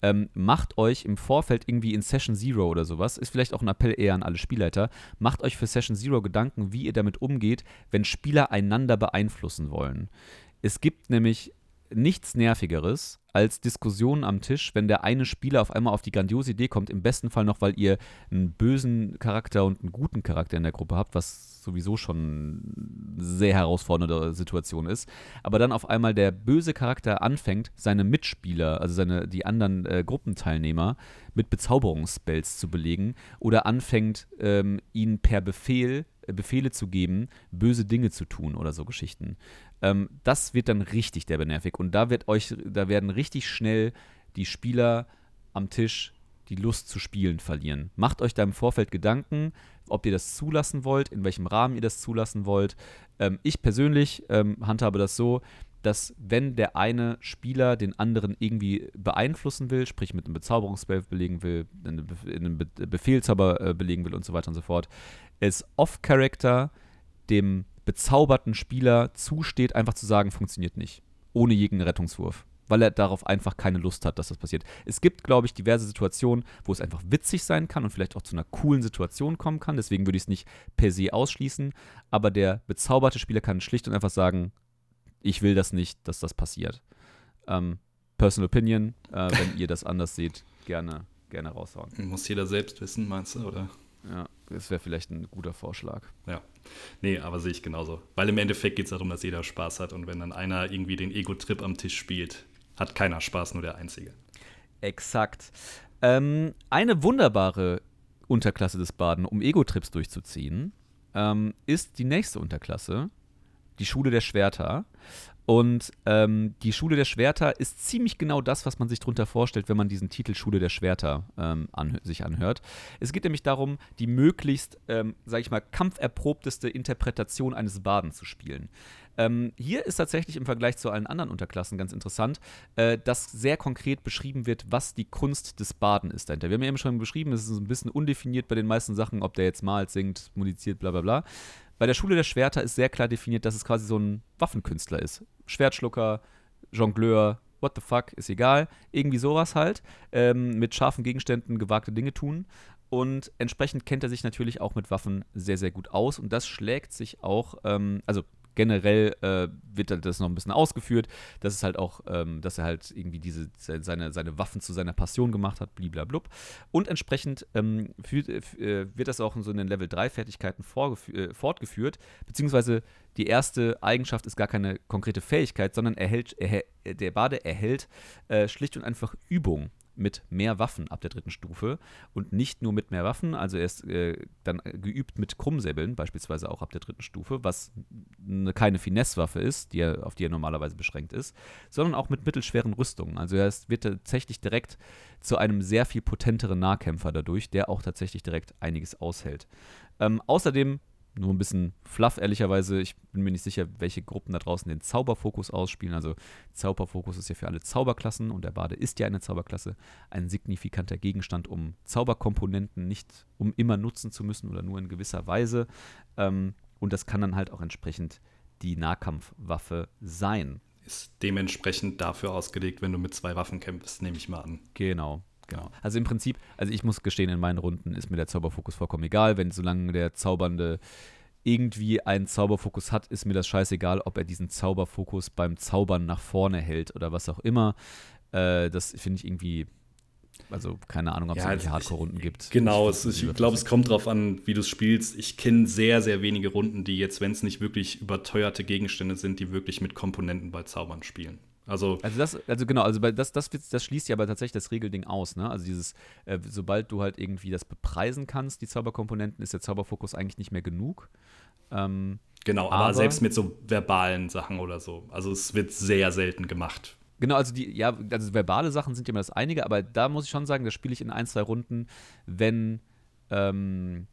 Ähm, macht euch im Vorfeld irgendwie in Session Zero oder sowas, ist vielleicht auch ein Appell eher an alle Spielleiter, macht euch für Session Zero Gedanken, wie ihr damit umgeht, wenn Spieler einander beeinflussen wollen. Es gibt nämlich nichts Nervigeres als Diskussionen am Tisch, wenn der eine Spieler auf einmal auf die grandiose Idee kommt, im besten Fall noch, weil ihr einen bösen Charakter und einen guten Charakter in der Gruppe habt, was sowieso schon eine sehr herausfordernde Situation ist, aber dann auf einmal der böse Charakter anfängt, seine Mitspieler, also seine, die anderen äh, Gruppenteilnehmer mit Bezauberungsspells zu belegen oder anfängt, ähm, ihnen per Befehl Befehle zu geben, böse Dinge zu tun oder so Geschichten. Ähm, das wird dann richtig der nervig. Und da wird euch, da werden richtig schnell die Spieler am Tisch die Lust zu spielen verlieren. Macht euch da im Vorfeld Gedanken, ob ihr das zulassen wollt, in welchem Rahmen ihr das zulassen wollt. Ähm, ich persönlich ähm, handhabe das so, dass wenn der eine Spieler den anderen irgendwie beeinflussen will, sprich mit einem Bezauberungsspell belegen will, in einem Be Befehlzauber äh, belegen will und so weiter und so fort, es off-Character dem bezauberten Spieler zusteht, einfach zu sagen, funktioniert nicht. Ohne jeden Rettungswurf. Weil er darauf einfach keine Lust hat, dass das passiert. Es gibt, glaube ich, diverse Situationen, wo es einfach witzig sein kann und vielleicht auch zu einer coolen Situation kommen kann. Deswegen würde ich es nicht per se ausschließen. Aber der bezauberte Spieler kann schlicht und einfach sagen, ich will das nicht, dass das passiert. Ähm, Personal Opinion, äh, wenn ihr das anders seht, gerne, gerne raushauen. Muss jeder selbst wissen, meinst du, oder? Ja, das wäre vielleicht ein guter Vorschlag. Ja. Nee, aber sehe ich genauso. Weil im Endeffekt geht es darum, dass jeder Spaß hat und wenn dann einer irgendwie den Ego-Trip am Tisch spielt, hat keiner Spaß, nur der Einzige. Exakt. Ähm, eine wunderbare Unterklasse des Baden, um Ego-Trips durchzuziehen, ähm, ist die nächste Unterklasse, die Schule der Schwerter. Und ähm, die Schule der Schwerter ist ziemlich genau das, was man sich darunter vorstellt, wenn man diesen Titel Schule der Schwerter ähm, anh sich anhört. Es geht nämlich darum, die möglichst, ähm, sag ich mal, kampferprobteste Interpretation eines Baden zu spielen. Ähm, hier ist tatsächlich im Vergleich zu allen anderen Unterklassen ganz interessant, äh, dass sehr konkret beschrieben wird, was die Kunst des Baden ist dahinter. Wir haben ja eben schon beschrieben, es ist ein bisschen undefiniert bei den meisten Sachen, ob der jetzt malt, singt, musiziert, bla bla bla. Bei der Schule der Schwerter ist sehr klar definiert, dass es quasi so ein Waffenkünstler ist. Schwertschlucker, Jongleur, what the fuck, ist egal. Irgendwie sowas halt. Ähm, mit scharfen Gegenständen gewagte Dinge tun. Und entsprechend kennt er sich natürlich auch mit Waffen sehr, sehr gut aus. Und das schlägt sich auch, ähm, also generell äh, wird das noch ein bisschen ausgeführt, dass es halt auch, ähm, dass er halt irgendwie diese, seine, seine Waffen zu seiner Passion gemacht hat, bliblablub. Und entsprechend ähm, für, äh, wird das auch in so in den Level 3 Fertigkeiten äh, fortgeführt, beziehungsweise die erste Eigenschaft ist gar keine konkrete Fähigkeit, sondern erhält, er, der Bade erhält äh, schlicht und einfach Übung mit mehr Waffen ab der dritten Stufe und nicht nur mit mehr Waffen, also er ist äh, dann geübt mit Krummsäbeln, beispielsweise auch ab der dritten Stufe, was eine, keine Finesse-Waffe ist, die er, auf die er normalerweise beschränkt ist, sondern auch mit mittelschweren Rüstungen. Also er ist, wird tatsächlich direkt zu einem sehr viel potenteren Nahkämpfer dadurch, der auch tatsächlich direkt einiges aushält. Ähm, außerdem nur ein bisschen fluff, ehrlicherweise. Ich bin mir nicht sicher, welche Gruppen da draußen den Zauberfokus ausspielen. Also Zauberfokus ist ja für alle Zauberklassen und der Bade ist ja eine Zauberklasse. Ein signifikanter Gegenstand, um Zauberkomponenten nicht um immer nutzen zu müssen oder nur in gewisser Weise. Ähm, und das kann dann halt auch entsprechend die Nahkampfwaffe sein. Ist dementsprechend dafür ausgelegt, wenn du mit zwei Waffen kämpfst, nehme ich mal an. Genau, Genau. Also im Prinzip, also ich muss gestehen, in meinen Runden ist mir der Zauberfokus vollkommen egal. Wenn solange der Zaubernde irgendwie einen Zauberfokus hat, ist mir das scheißegal, ob er diesen Zauberfokus beim Zaubern nach vorne hält oder was auch immer. Äh, das finde ich irgendwie, also keine Ahnung, ob es ja, irgendwelche Hardcore-Runden gibt. Genau, ich, ich glaube, es kommt darauf an, wie du es spielst. Ich kenne sehr, sehr wenige Runden, die jetzt, wenn es nicht wirklich überteuerte Gegenstände sind, die wirklich mit Komponenten bei Zaubern spielen. Also, also das, also genau, also das, das, das schließt ja aber tatsächlich das Regelding aus, ne? Also dieses, äh, sobald du halt irgendwie das bepreisen kannst, die Zauberkomponenten, ist der Zauberfokus eigentlich nicht mehr genug. Ähm, genau, aber, aber, selbst mit so verbalen Sachen oder so. Also es wird sehr selten gemacht. Genau, also die, ja, also verbale Sachen sind ja immer das einige, aber da muss ich schon sagen, das spiele ich in ein, zwei Runden, wenn ähm,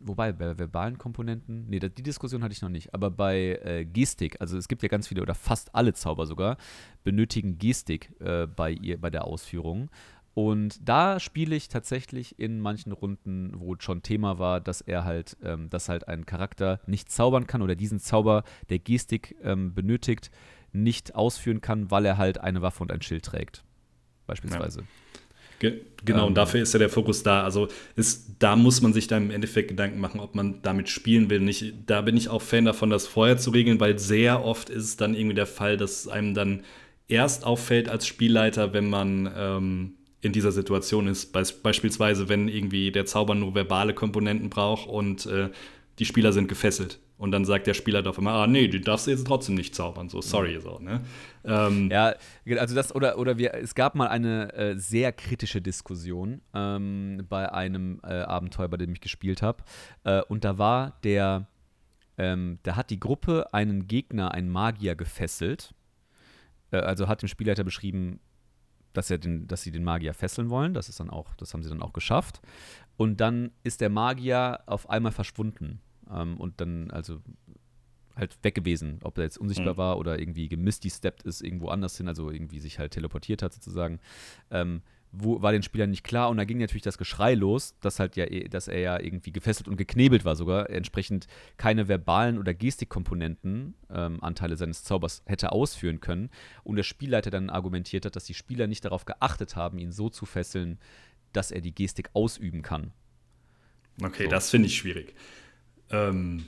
wobei bei verbalen Komponenten, nee, die Diskussion hatte ich noch nicht, aber bei äh, Gestik, also es gibt ja ganz viele oder fast alle Zauber sogar, benötigen Gestik äh, bei, ihr, bei der Ausführung. Und da spiele ich tatsächlich in manchen Runden, wo schon Thema war, dass er halt, ähm, dass halt ein Charakter nicht zaubern kann oder diesen Zauber, der Gestik ähm, benötigt, nicht ausführen kann, weil er halt eine Waffe und ein Schild trägt. Beispielsweise. Ja. Ge genau, ähm, und dafür ist ja der Fokus da. Also ist, da muss man sich dann im Endeffekt Gedanken machen, ob man damit spielen will. Nicht, da bin ich auch Fan davon, das vorher zu regeln, weil sehr oft ist es dann irgendwie der Fall, dass einem dann erst auffällt als Spielleiter, wenn man ähm, in dieser Situation ist. Be beispielsweise, wenn irgendwie der Zauber nur verbale Komponenten braucht und äh, die Spieler sind gefesselt. Und dann sagt der Spieler doch immer, ah nee, du darfst jetzt trotzdem nicht zaubern, so sorry, so, ne? Ähm, ja, also das, oder, oder wir, es gab mal eine äh, sehr kritische Diskussion ähm, bei einem äh, Abenteuer, bei dem ich gespielt habe. Äh, und da war der, ähm, da hat die Gruppe einen Gegner, einen Magier gefesselt. Äh, also hat dem Spielleiter beschrieben, dass, er den, dass sie den Magier fesseln wollen. Das ist dann auch, das haben sie dann auch geschafft. Und dann ist der Magier auf einmal verschwunden. Ähm, und dann, also halt weg gewesen, ob er jetzt unsichtbar mhm. war oder irgendwie gemisty-stepped ist irgendwo anders hin, also irgendwie sich halt teleportiert hat sozusagen. Ähm, wo, war den Spielern nicht klar und da ging natürlich das Geschrei los, dass halt ja, dass er ja irgendwie gefesselt und geknebelt war sogar, entsprechend keine verbalen oder Gestikkomponenten ähm, Anteile seines Zaubers hätte ausführen können und der Spielleiter dann argumentiert hat, dass die Spieler nicht darauf geachtet haben, ihn so zu fesseln, dass er die Gestik ausüben kann. Okay, so. das finde ich schwierig. Ähm,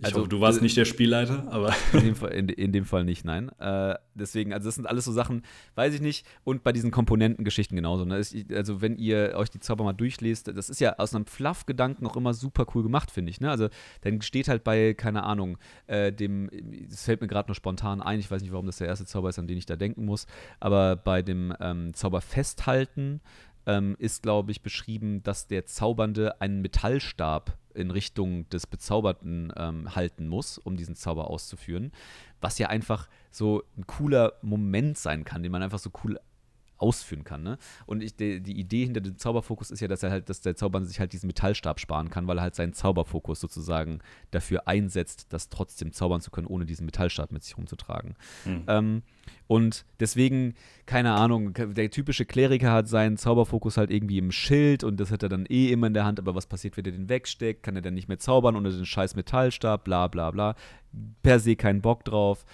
ich also, hoffe, du warst nicht der Spielleiter, aber. In dem [laughs] Fall, in, in dem Fall nicht, nein. Äh, deswegen, also das sind alles so Sachen, weiß ich nicht. Und bei diesen Komponentengeschichten genauso. Ne? Also, wenn ihr euch die Zauber mal durchlest, das ist ja aus einem Fluff-Gedanken auch immer super cool gemacht, finde ich. Ne? Also, dann steht halt bei, keine Ahnung, äh, dem, es fällt mir gerade nur spontan ein, ich weiß nicht, warum das der erste Zauber ist, an den ich da denken muss, aber bei dem ähm, Zauber festhalten, ähm, ist, glaube ich, beschrieben, dass der Zaubernde einen Metallstab in Richtung des Bezauberten ähm, halten muss, um diesen Zauber auszuführen. Was ja einfach so ein cooler Moment sein kann, den man einfach so cool ausführen kann. Ne? Und ich, die, die, Idee hinter dem Zauberfokus ist ja, dass er halt, dass der Zauberer sich halt diesen Metallstab sparen kann, weil er halt seinen Zauberfokus sozusagen dafür einsetzt, das trotzdem zaubern zu können, ohne diesen Metallstab mit sich rumzutragen. Mhm. Ähm, und deswegen, keine Ahnung, der typische Kleriker hat seinen Zauberfokus halt irgendwie im Schild und das hat er dann eh immer in der Hand, aber was passiert, wenn er den wegsteckt? Kann er dann nicht mehr zaubern ohne den scheiß Metallstab? Bla bla bla. Per se keinen Bock drauf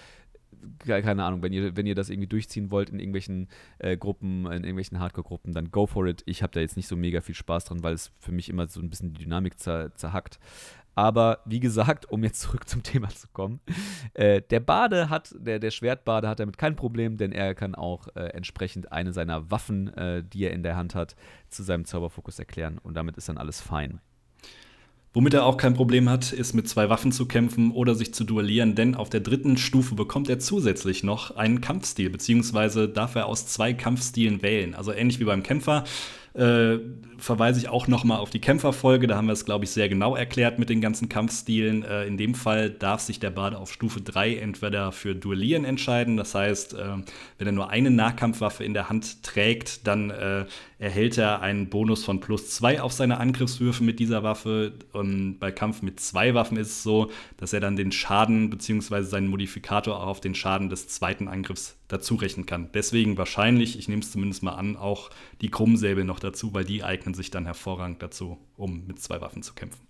keine Ahnung, wenn ihr, wenn ihr das irgendwie durchziehen wollt in irgendwelchen äh, Gruppen, in irgendwelchen Hardcore-Gruppen, dann go for it. Ich habe da jetzt nicht so mega viel Spaß dran, weil es für mich immer so ein bisschen die Dynamik zer, zerhackt. Aber wie gesagt, um jetzt zurück zum Thema zu kommen, äh, der Bade hat, der, der Schwertbade hat damit kein Problem, denn er kann auch äh, entsprechend eine seiner Waffen, äh, die er in der Hand hat, zu seinem Zauberfokus erklären und damit ist dann alles fein. Womit er auch kein Problem hat, ist mit zwei Waffen zu kämpfen oder sich zu duellieren, denn auf der dritten Stufe bekommt er zusätzlich noch einen Kampfstil, beziehungsweise darf er aus zwei Kampfstilen wählen. Also ähnlich wie beim Kämpfer äh, verweise ich auch noch mal auf die Kämpferfolge. Da haben wir es, glaube ich, sehr genau erklärt mit den ganzen Kampfstilen. Äh, in dem Fall darf sich der Bade auf Stufe 3 entweder für Duellieren entscheiden. Das heißt, äh, wenn er nur eine Nahkampfwaffe in der Hand trägt, dann äh, erhält er einen Bonus von plus 2 auf seine Angriffswürfe mit dieser Waffe. Und bei Kampf mit zwei Waffen ist es so, dass er dann den Schaden bzw. seinen Modifikator auch auf den Schaden des zweiten Angriffs dazu rechnen kann. Deswegen wahrscheinlich, ich nehme es zumindest mal an, auch die Krummsäbel noch dazu, weil die eignen sich dann hervorragend dazu, um mit zwei Waffen zu kämpfen.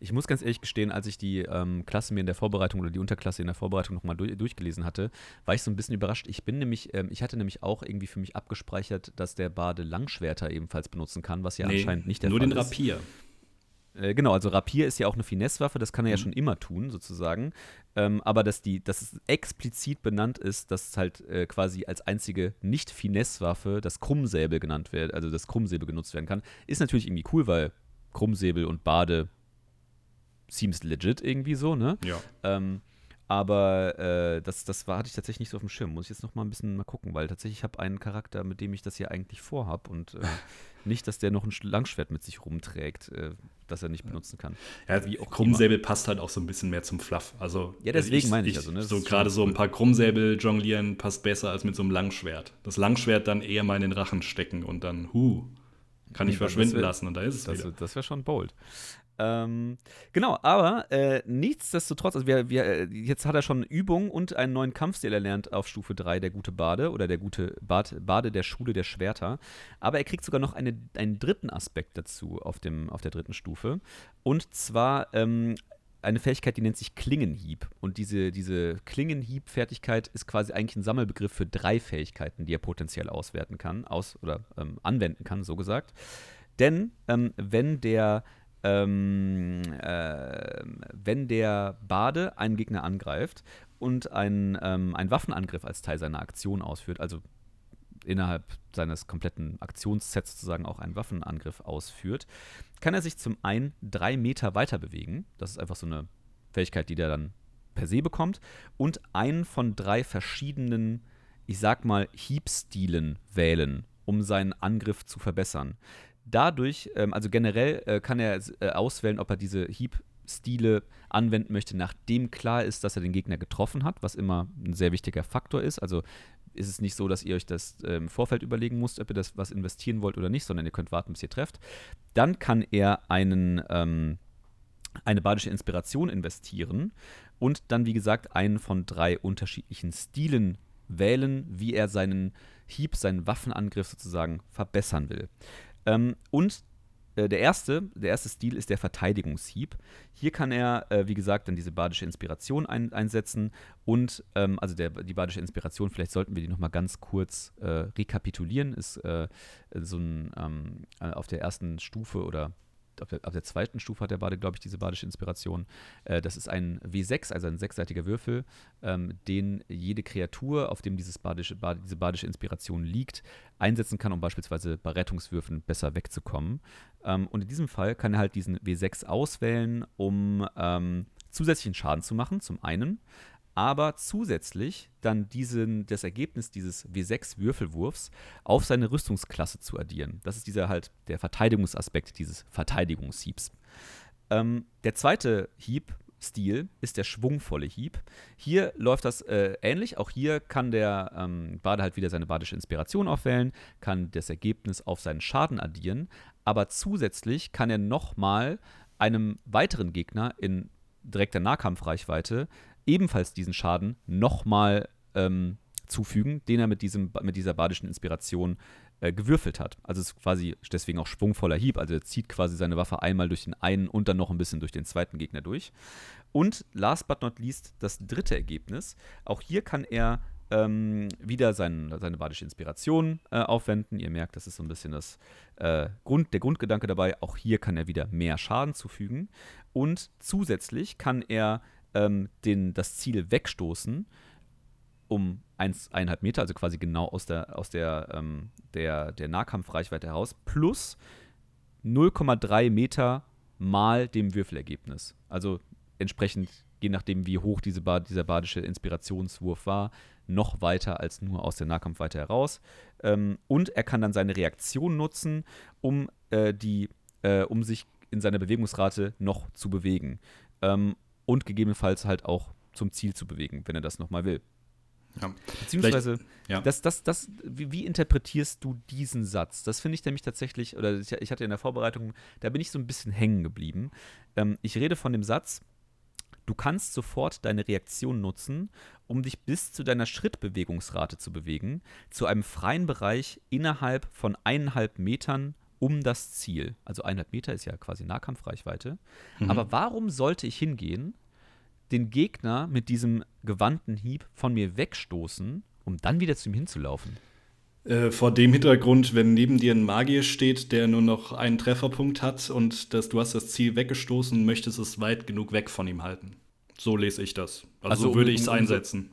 Ich muss ganz ehrlich gestehen, als ich die ähm, Klasse mir in der Vorbereitung oder die Unterklasse in der Vorbereitung nochmal durch, durchgelesen hatte, war ich so ein bisschen überrascht. Ich bin nämlich, ähm, ich hatte nämlich auch irgendwie für mich abgespeichert, dass der Bade Langschwerter ebenfalls benutzen kann, was ja nee, anscheinend nicht der Fall ist. Nur den Rapier. Äh, genau, also Rapier ist ja auch eine Finesse-Waffe, das kann er mhm. ja schon immer tun, sozusagen. Ähm, aber dass, die, dass es explizit benannt ist, dass es halt äh, quasi als einzige Nicht-Finesse-Waffe das Krummsäbel genannt wird, also das Krummsäbel genutzt werden kann, ist natürlich irgendwie cool, weil Krummsäbel und Bade seems legit irgendwie so, ne? Ja. Ähm, aber äh, das, das war, hatte ich tatsächlich nicht so auf dem Schirm. Muss ich jetzt noch mal ein bisschen mal gucken, weil tatsächlich habe ich einen Charakter, mit dem ich das hier eigentlich vorhab und äh, [laughs] nicht, dass der noch ein Langschwert mit sich rumträgt, äh, das er nicht benutzen kann. Ja, wie auch Krummsäbel passt halt auch so ein bisschen mehr zum Fluff. Also, ja, deswegen ich, meine ich, also. Ne, so gerade so ein paar Krummsäbel jonglieren passt besser als mit so einem Langschwert. Das Langschwert dann eher mal in den Rachen stecken und dann, huh, kann ich verschwinden wär, lassen und da ist es das, wieder. Das wäre schon bold. Ähm, genau, aber äh, nichtsdestotrotz, also wir, wir, äh, jetzt hat er schon Übung und einen neuen Kampfstil erlernt auf Stufe 3, der gute Bade oder der gute Bad, Bade der Schule der Schwerter. Aber er kriegt sogar noch eine, einen dritten Aspekt dazu auf, dem, auf der dritten Stufe. Und zwar ähm, eine Fähigkeit, die nennt sich Klingenhieb. Und diese, diese Klingenhieb-Fertigkeit ist quasi eigentlich ein Sammelbegriff für drei Fähigkeiten, die er potenziell auswerten kann, aus oder ähm, anwenden kann, so gesagt. Denn ähm, wenn der ähm, äh, wenn der Bade einen Gegner angreift und einen, ähm, einen Waffenangriff als Teil seiner Aktion ausführt, also innerhalb seines kompletten Aktionssets sozusagen auch einen Waffenangriff ausführt, kann er sich zum einen drei Meter weiter bewegen. Das ist einfach so eine Fähigkeit, die der dann per se bekommt. Und einen von drei verschiedenen, ich sag mal, Hiebstilen wählen, um seinen Angriff zu verbessern dadurch, ähm, also generell äh, kann er äh, auswählen, ob er diese Hiebstile anwenden möchte, nachdem klar ist, dass er den Gegner getroffen hat, was immer ein sehr wichtiger Faktor ist. Also ist es nicht so, dass ihr euch das im Vorfeld überlegen müsst, ob ihr das was investieren wollt oder nicht, sondern ihr könnt warten, bis ihr trefft. Dann kann er einen, ähm, eine badische Inspiration investieren und dann, wie gesagt, einen von drei unterschiedlichen Stilen wählen, wie er seinen Hieb, seinen Waffenangriff sozusagen verbessern will. Ähm, und äh, der erste, der erste Stil ist der Verteidigungshieb. Hier kann er, äh, wie gesagt, dann diese badische Inspiration ein, einsetzen und ähm, also der, die badische Inspiration, vielleicht sollten wir die nochmal ganz kurz äh, rekapitulieren, ist äh, so ein ähm, äh, auf der ersten Stufe oder auf der, auf der, zweiten Stufe hat der Bade, glaube ich, diese badische Inspiration. Äh, das ist ein W6, also ein sechsseitiger Würfel, ähm, den jede Kreatur, auf dem dieses badische, Bade, diese badische Inspiration liegt, einsetzen kann, um beispielsweise bei Rettungswürfen besser wegzukommen. Ähm, und in diesem Fall kann er halt diesen W6 auswählen, um ähm, zusätzlichen Schaden zu machen, zum einen, aber zusätzlich dann diesen, das Ergebnis dieses W6-Würfelwurfs auf seine Rüstungsklasse zu addieren. Das ist dieser halt der Verteidigungsaspekt dieses Verteidigungshiebs. Ähm, der zweite Hieb Stil ist der schwungvolle Hieb. Hier läuft das äh, ähnlich. Auch hier kann der ähm, Bade halt wieder seine badische Inspiration aufwählen, kann das Ergebnis auf seinen Schaden addieren, aber zusätzlich kann er nochmal einem weiteren Gegner in direkter Nahkampfreichweite ebenfalls diesen Schaden nochmal ähm, zufügen, den er mit, diesem, mit dieser badischen Inspiration äh, gewürfelt hat. Also es ist quasi deswegen auch schwungvoller Hieb. Also er zieht quasi seine Waffe einmal durch den einen und dann noch ein bisschen durch den zweiten Gegner durch. Und last but not least das dritte Ergebnis. Auch hier kann er ähm, wieder sein, seine badische Inspiration äh, aufwenden. Ihr merkt, das ist so ein bisschen das, äh, Grund, der Grundgedanke dabei. Auch hier kann er wieder mehr Schaden zufügen. Und zusätzlich kann er ähm, den, das Ziel wegstoßen um 1,5 Meter, also quasi genau aus der, aus der, ähm, der, der Nahkampfreichweite heraus, plus 0,3 Meter mal dem Würfelergebnis. Also entsprechend, je nachdem, wie hoch diese ba dieser badische Inspirationswurf war, noch weiter als nur aus der Nahkampfweite heraus. Ähm, und er kann dann seine Reaktion nutzen, um, äh, die, äh, um sich in seiner Bewegungsrate noch zu bewegen. Ähm, und gegebenenfalls halt auch zum Ziel zu bewegen, wenn er das nochmal will. Ja. Beziehungsweise, ja. das, das, das, wie, wie, interpretierst du diesen Satz? Das finde ich nämlich tatsächlich, oder ich, ich, hatte in der Vorbereitung, da bin ich so ein bisschen hängen geblieben. Ähm, ich rede von dem Satz, du kannst sofort deine Reaktion nutzen, um dich bis zu deiner Schrittbewegungsrate zu bewegen, zu einem freien Bereich innerhalb von eineinhalb Metern um das Ziel. Also eineinhalb Meter ist ja quasi Nahkampfreichweite. Mhm. Aber warum sollte ich hingehen den Gegner mit diesem gewandten Hieb von mir wegstoßen, um dann wieder zu ihm hinzulaufen. Äh, vor dem Hintergrund, wenn neben dir ein Magier steht, der nur noch einen Trefferpunkt hat und das, du hast das Ziel weggestoßen, möchtest es weit genug weg von ihm halten. So lese ich das. Also, also so würde ich es einsetzen.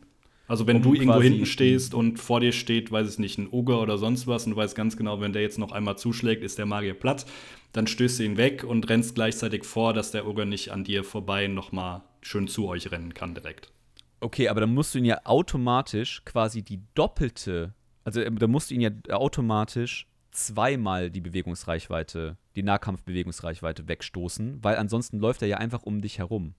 Also wenn um du irgendwo hinten stehst und vor dir steht, weiß ich nicht, ein Oger oder sonst was und du weißt ganz genau, wenn der jetzt noch einmal zuschlägt, ist der Magier platt, dann stößt du ihn weg und rennst gleichzeitig vor, dass der Oger nicht an dir vorbei nochmal schön zu euch rennen kann direkt. Okay, aber dann musst du ihn ja automatisch quasi die doppelte, also äh, da musst du ihn ja automatisch zweimal die Bewegungsreichweite, die Nahkampfbewegungsreichweite wegstoßen, weil ansonsten läuft er ja einfach um dich herum.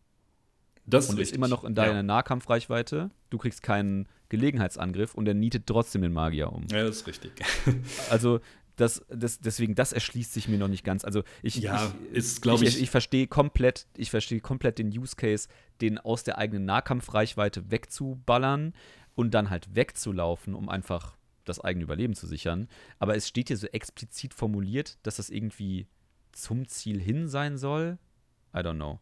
Das und ist immer noch in deiner ja. Nahkampfreichweite. Du kriegst keinen Gelegenheitsangriff und er nietet trotzdem den Magier um. Ja, das ist richtig. [laughs] also das, das, deswegen, das erschließt sich mir noch nicht ganz. Also ich, ja, ich, ist, glaube ich, ich, ich verstehe komplett, ich verstehe komplett den Use Case, den aus der eigenen Nahkampfreichweite wegzuballern und dann halt wegzulaufen, um einfach das eigene Überleben zu sichern. Aber es steht hier so explizit formuliert, dass das irgendwie zum Ziel hin sein soll. I don't know.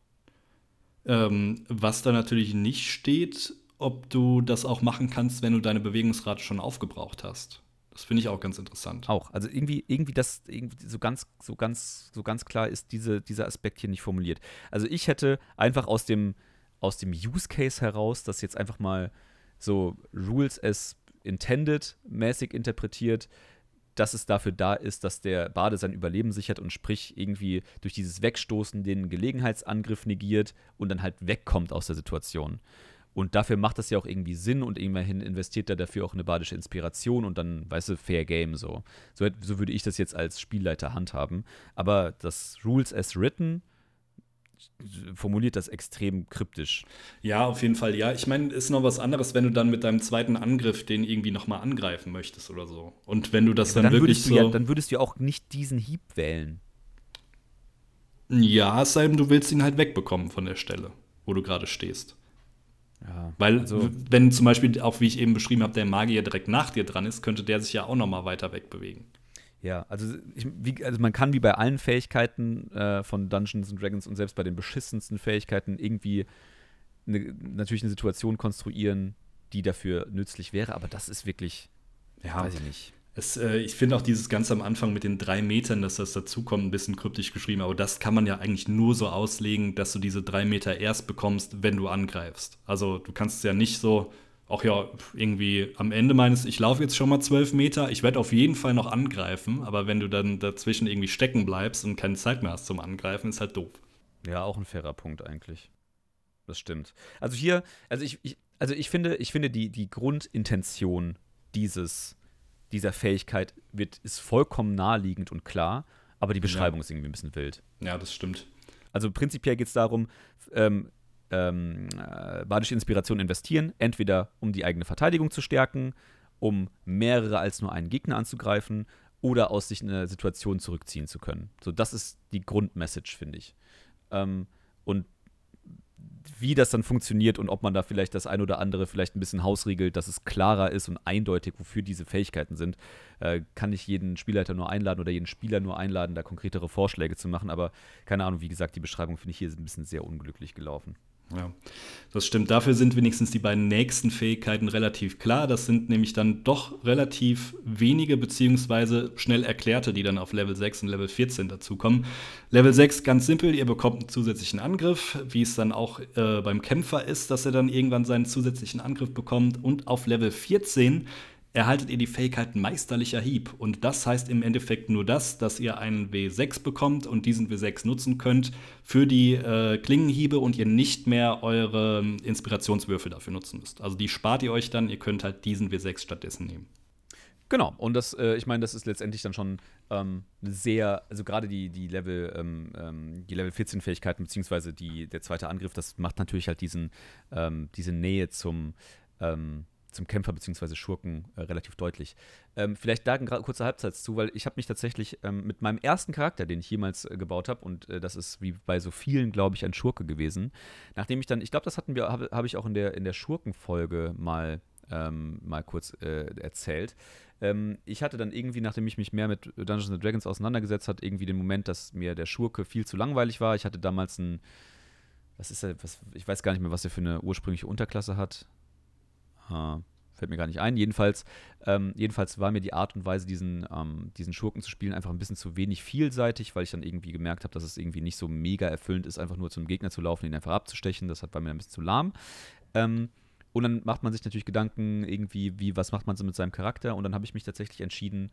Ähm, was da natürlich nicht steht, ob du das auch machen kannst, wenn du deine Bewegungsrate schon aufgebraucht hast. Das finde ich auch ganz interessant. Auch. Also irgendwie, irgendwie das, irgendwie so ganz, so ganz, so ganz klar ist diese, dieser Aspekt hier nicht formuliert. Also ich hätte einfach aus dem, aus dem Use Case heraus das jetzt einfach mal so Rules as intended mäßig interpretiert, dass es dafür da ist, dass der Bade sein Überleben sichert und sprich irgendwie durch dieses Wegstoßen den Gelegenheitsangriff negiert und dann halt wegkommt aus der Situation. Und dafür macht das ja auch irgendwie Sinn und immerhin investiert er dafür auch eine badische Inspiration und dann, weißt du, Fair Game so. So, so würde ich das jetzt als Spielleiter handhaben. Aber das Rules as written formuliert das extrem kryptisch. Ja, auf jeden Fall, ja. Ich meine, ist noch was anderes, wenn du dann mit deinem zweiten Angriff den irgendwie nochmal angreifen möchtest oder so. Und wenn du das ja, dann, dann, wirklich so. Ja, dann würdest du ja auch nicht diesen Hieb wählen. Ja, es sei denn, du willst ihn halt wegbekommen von der Stelle, wo du gerade stehst. Ja, Weil, also, wenn zum Beispiel, auch wie ich eben beschrieben habe, der Magier direkt nach dir dran ist, könnte der sich ja auch noch mal weiter wegbewegen. Ja, also, ich, wie, also man kann wie bei allen Fähigkeiten äh, von Dungeons and Dragons und selbst bei den beschissensten Fähigkeiten irgendwie eine, natürlich eine Situation konstruieren, die dafür nützlich wäre, aber das ist wirklich, ja, weiß ich nicht. Es, äh, ich finde auch dieses Ganze am Anfang mit den drei Metern, dass das dazukommt, ein bisschen kryptisch geschrieben. Aber das kann man ja eigentlich nur so auslegen, dass du diese drei Meter erst bekommst, wenn du angreifst. Also du kannst es ja nicht so, auch ja, irgendwie am Ende meines, ich laufe jetzt schon mal zwölf Meter, ich werde auf jeden Fall noch angreifen. Aber wenn du dann dazwischen irgendwie stecken bleibst und keine Zeit mehr hast zum Angreifen, ist halt doof. Ja, auch ein fairer Punkt eigentlich. Das stimmt. Also hier, also ich, ich, also ich finde, ich finde die, die Grundintention dieses, dieser Fähigkeit wird, ist vollkommen naheliegend und klar, aber die Beschreibung ja. ist irgendwie ein bisschen wild. Ja, das stimmt. Also prinzipiell geht es darum, ähm, ähm, äh, badische Inspiration investieren, entweder um die eigene Verteidigung zu stärken, um mehrere als nur einen Gegner anzugreifen oder aus sich in eine Situation zurückziehen zu können. So, das ist die Grundmessage, finde ich. Ähm, und wie das dann funktioniert und ob man da vielleicht das ein oder andere vielleicht ein bisschen hausriegelt, dass es klarer ist und eindeutig, wofür diese Fähigkeiten sind, äh, kann ich jeden Spielleiter nur einladen oder jeden Spieler nur einladen, da konkretere Vorschläge zu machen. Aber keine Ahnung, wie gesagt, die Beschreibung finde ich hier ein bisschen sehr unglücklich gelaufen. Ja, das stimmt. Dafür sind wenigstens die beiden nächsten Fähigkeiten relativ klar. Das sind nämlich dann doch relativ wenige beziehungsweise schnell erklärte, die dann auf Level 6 und Level 14 dazukommen. Level 6 ganz simpel, ihr bekommt einen zusätzlichen Angriff, wie es dann auch äh, beim Kämpfer ist, dass er dann irgendwann seinen zusätzlichen Angriff bekommt. Und auf Level 14 erhaltet ihr die Fähigkeit Meisterlicher Hieb. Und das heißt im Endeffekt nur das, dass ihr einen W6 bekommt und diesen W6 nutzen könnt für die äh, Klingenhiebe und ihr nicht mehr eure Inspirationswürfel dafür nutzen müsst. Also die spart ihr euch dann, ihr könnt halt diesen W6 stattdessen nehmen. Genau, und das, äh, ich meine, das ist letztendlich dann schon ähm, sehr, also gerade die, die Level, ähm, ähm die Level 14 Fähigkeiten, beziehungsweise die, der zweite Angriff, das macht natürlich halt diesen, ähm, diese Nähe zum, ähm, zum Kämpfer bzw. Schurken äh, relativ deutlich. Ähm, vielleicht da ein kurzer Halbsatz zu, weil ich habe mich tatsächlich ähm, mit meinem ersten Charakter, den ich jemals äh, gebaut habe, und äh, das ist wie bei so vielen, glaube ich, ein Schurke gewesen, nachdem ich dann, ich glaube, das hatten wir, habe hab ich auch in der, in der Schurkenfolge mal, ähm, mal kurz äh, erzählt. Ähm, ich hatte dann irgendwie, nachdem ich mich mehr mit Dungeons Dragons auseinandergesetzt habe, irgendwie den Moment, dass mir der Schurke viel zu langweilig war. Ich hatte damals ein was ist er, was, ich weiß gar nicht mehr, was er für eine ursprüngliche Unterklasse hat. Ha, fällt mir gar nicht ein. Jedenfalls, ähm, jedenfalls war mir die Art und Weise, diesen, ähm, diesen Schurken zu spielen, einfach ein bisschen zu wenig vielseitig, weil ich dann irgendwie gemerkt habe, dass es irgendwie nicht so mega erfüllend ist, einfach nur zum Gegner zu laufen, ihn einfach abzustechen. Das war mir ein bisschen zu lahm. Ähm, und dann macht man sich natürlich Gedanken, irgendwie, wie, was macht man so mit seinem Charakter? Und dann habe ich mich tatsächlich entschieden,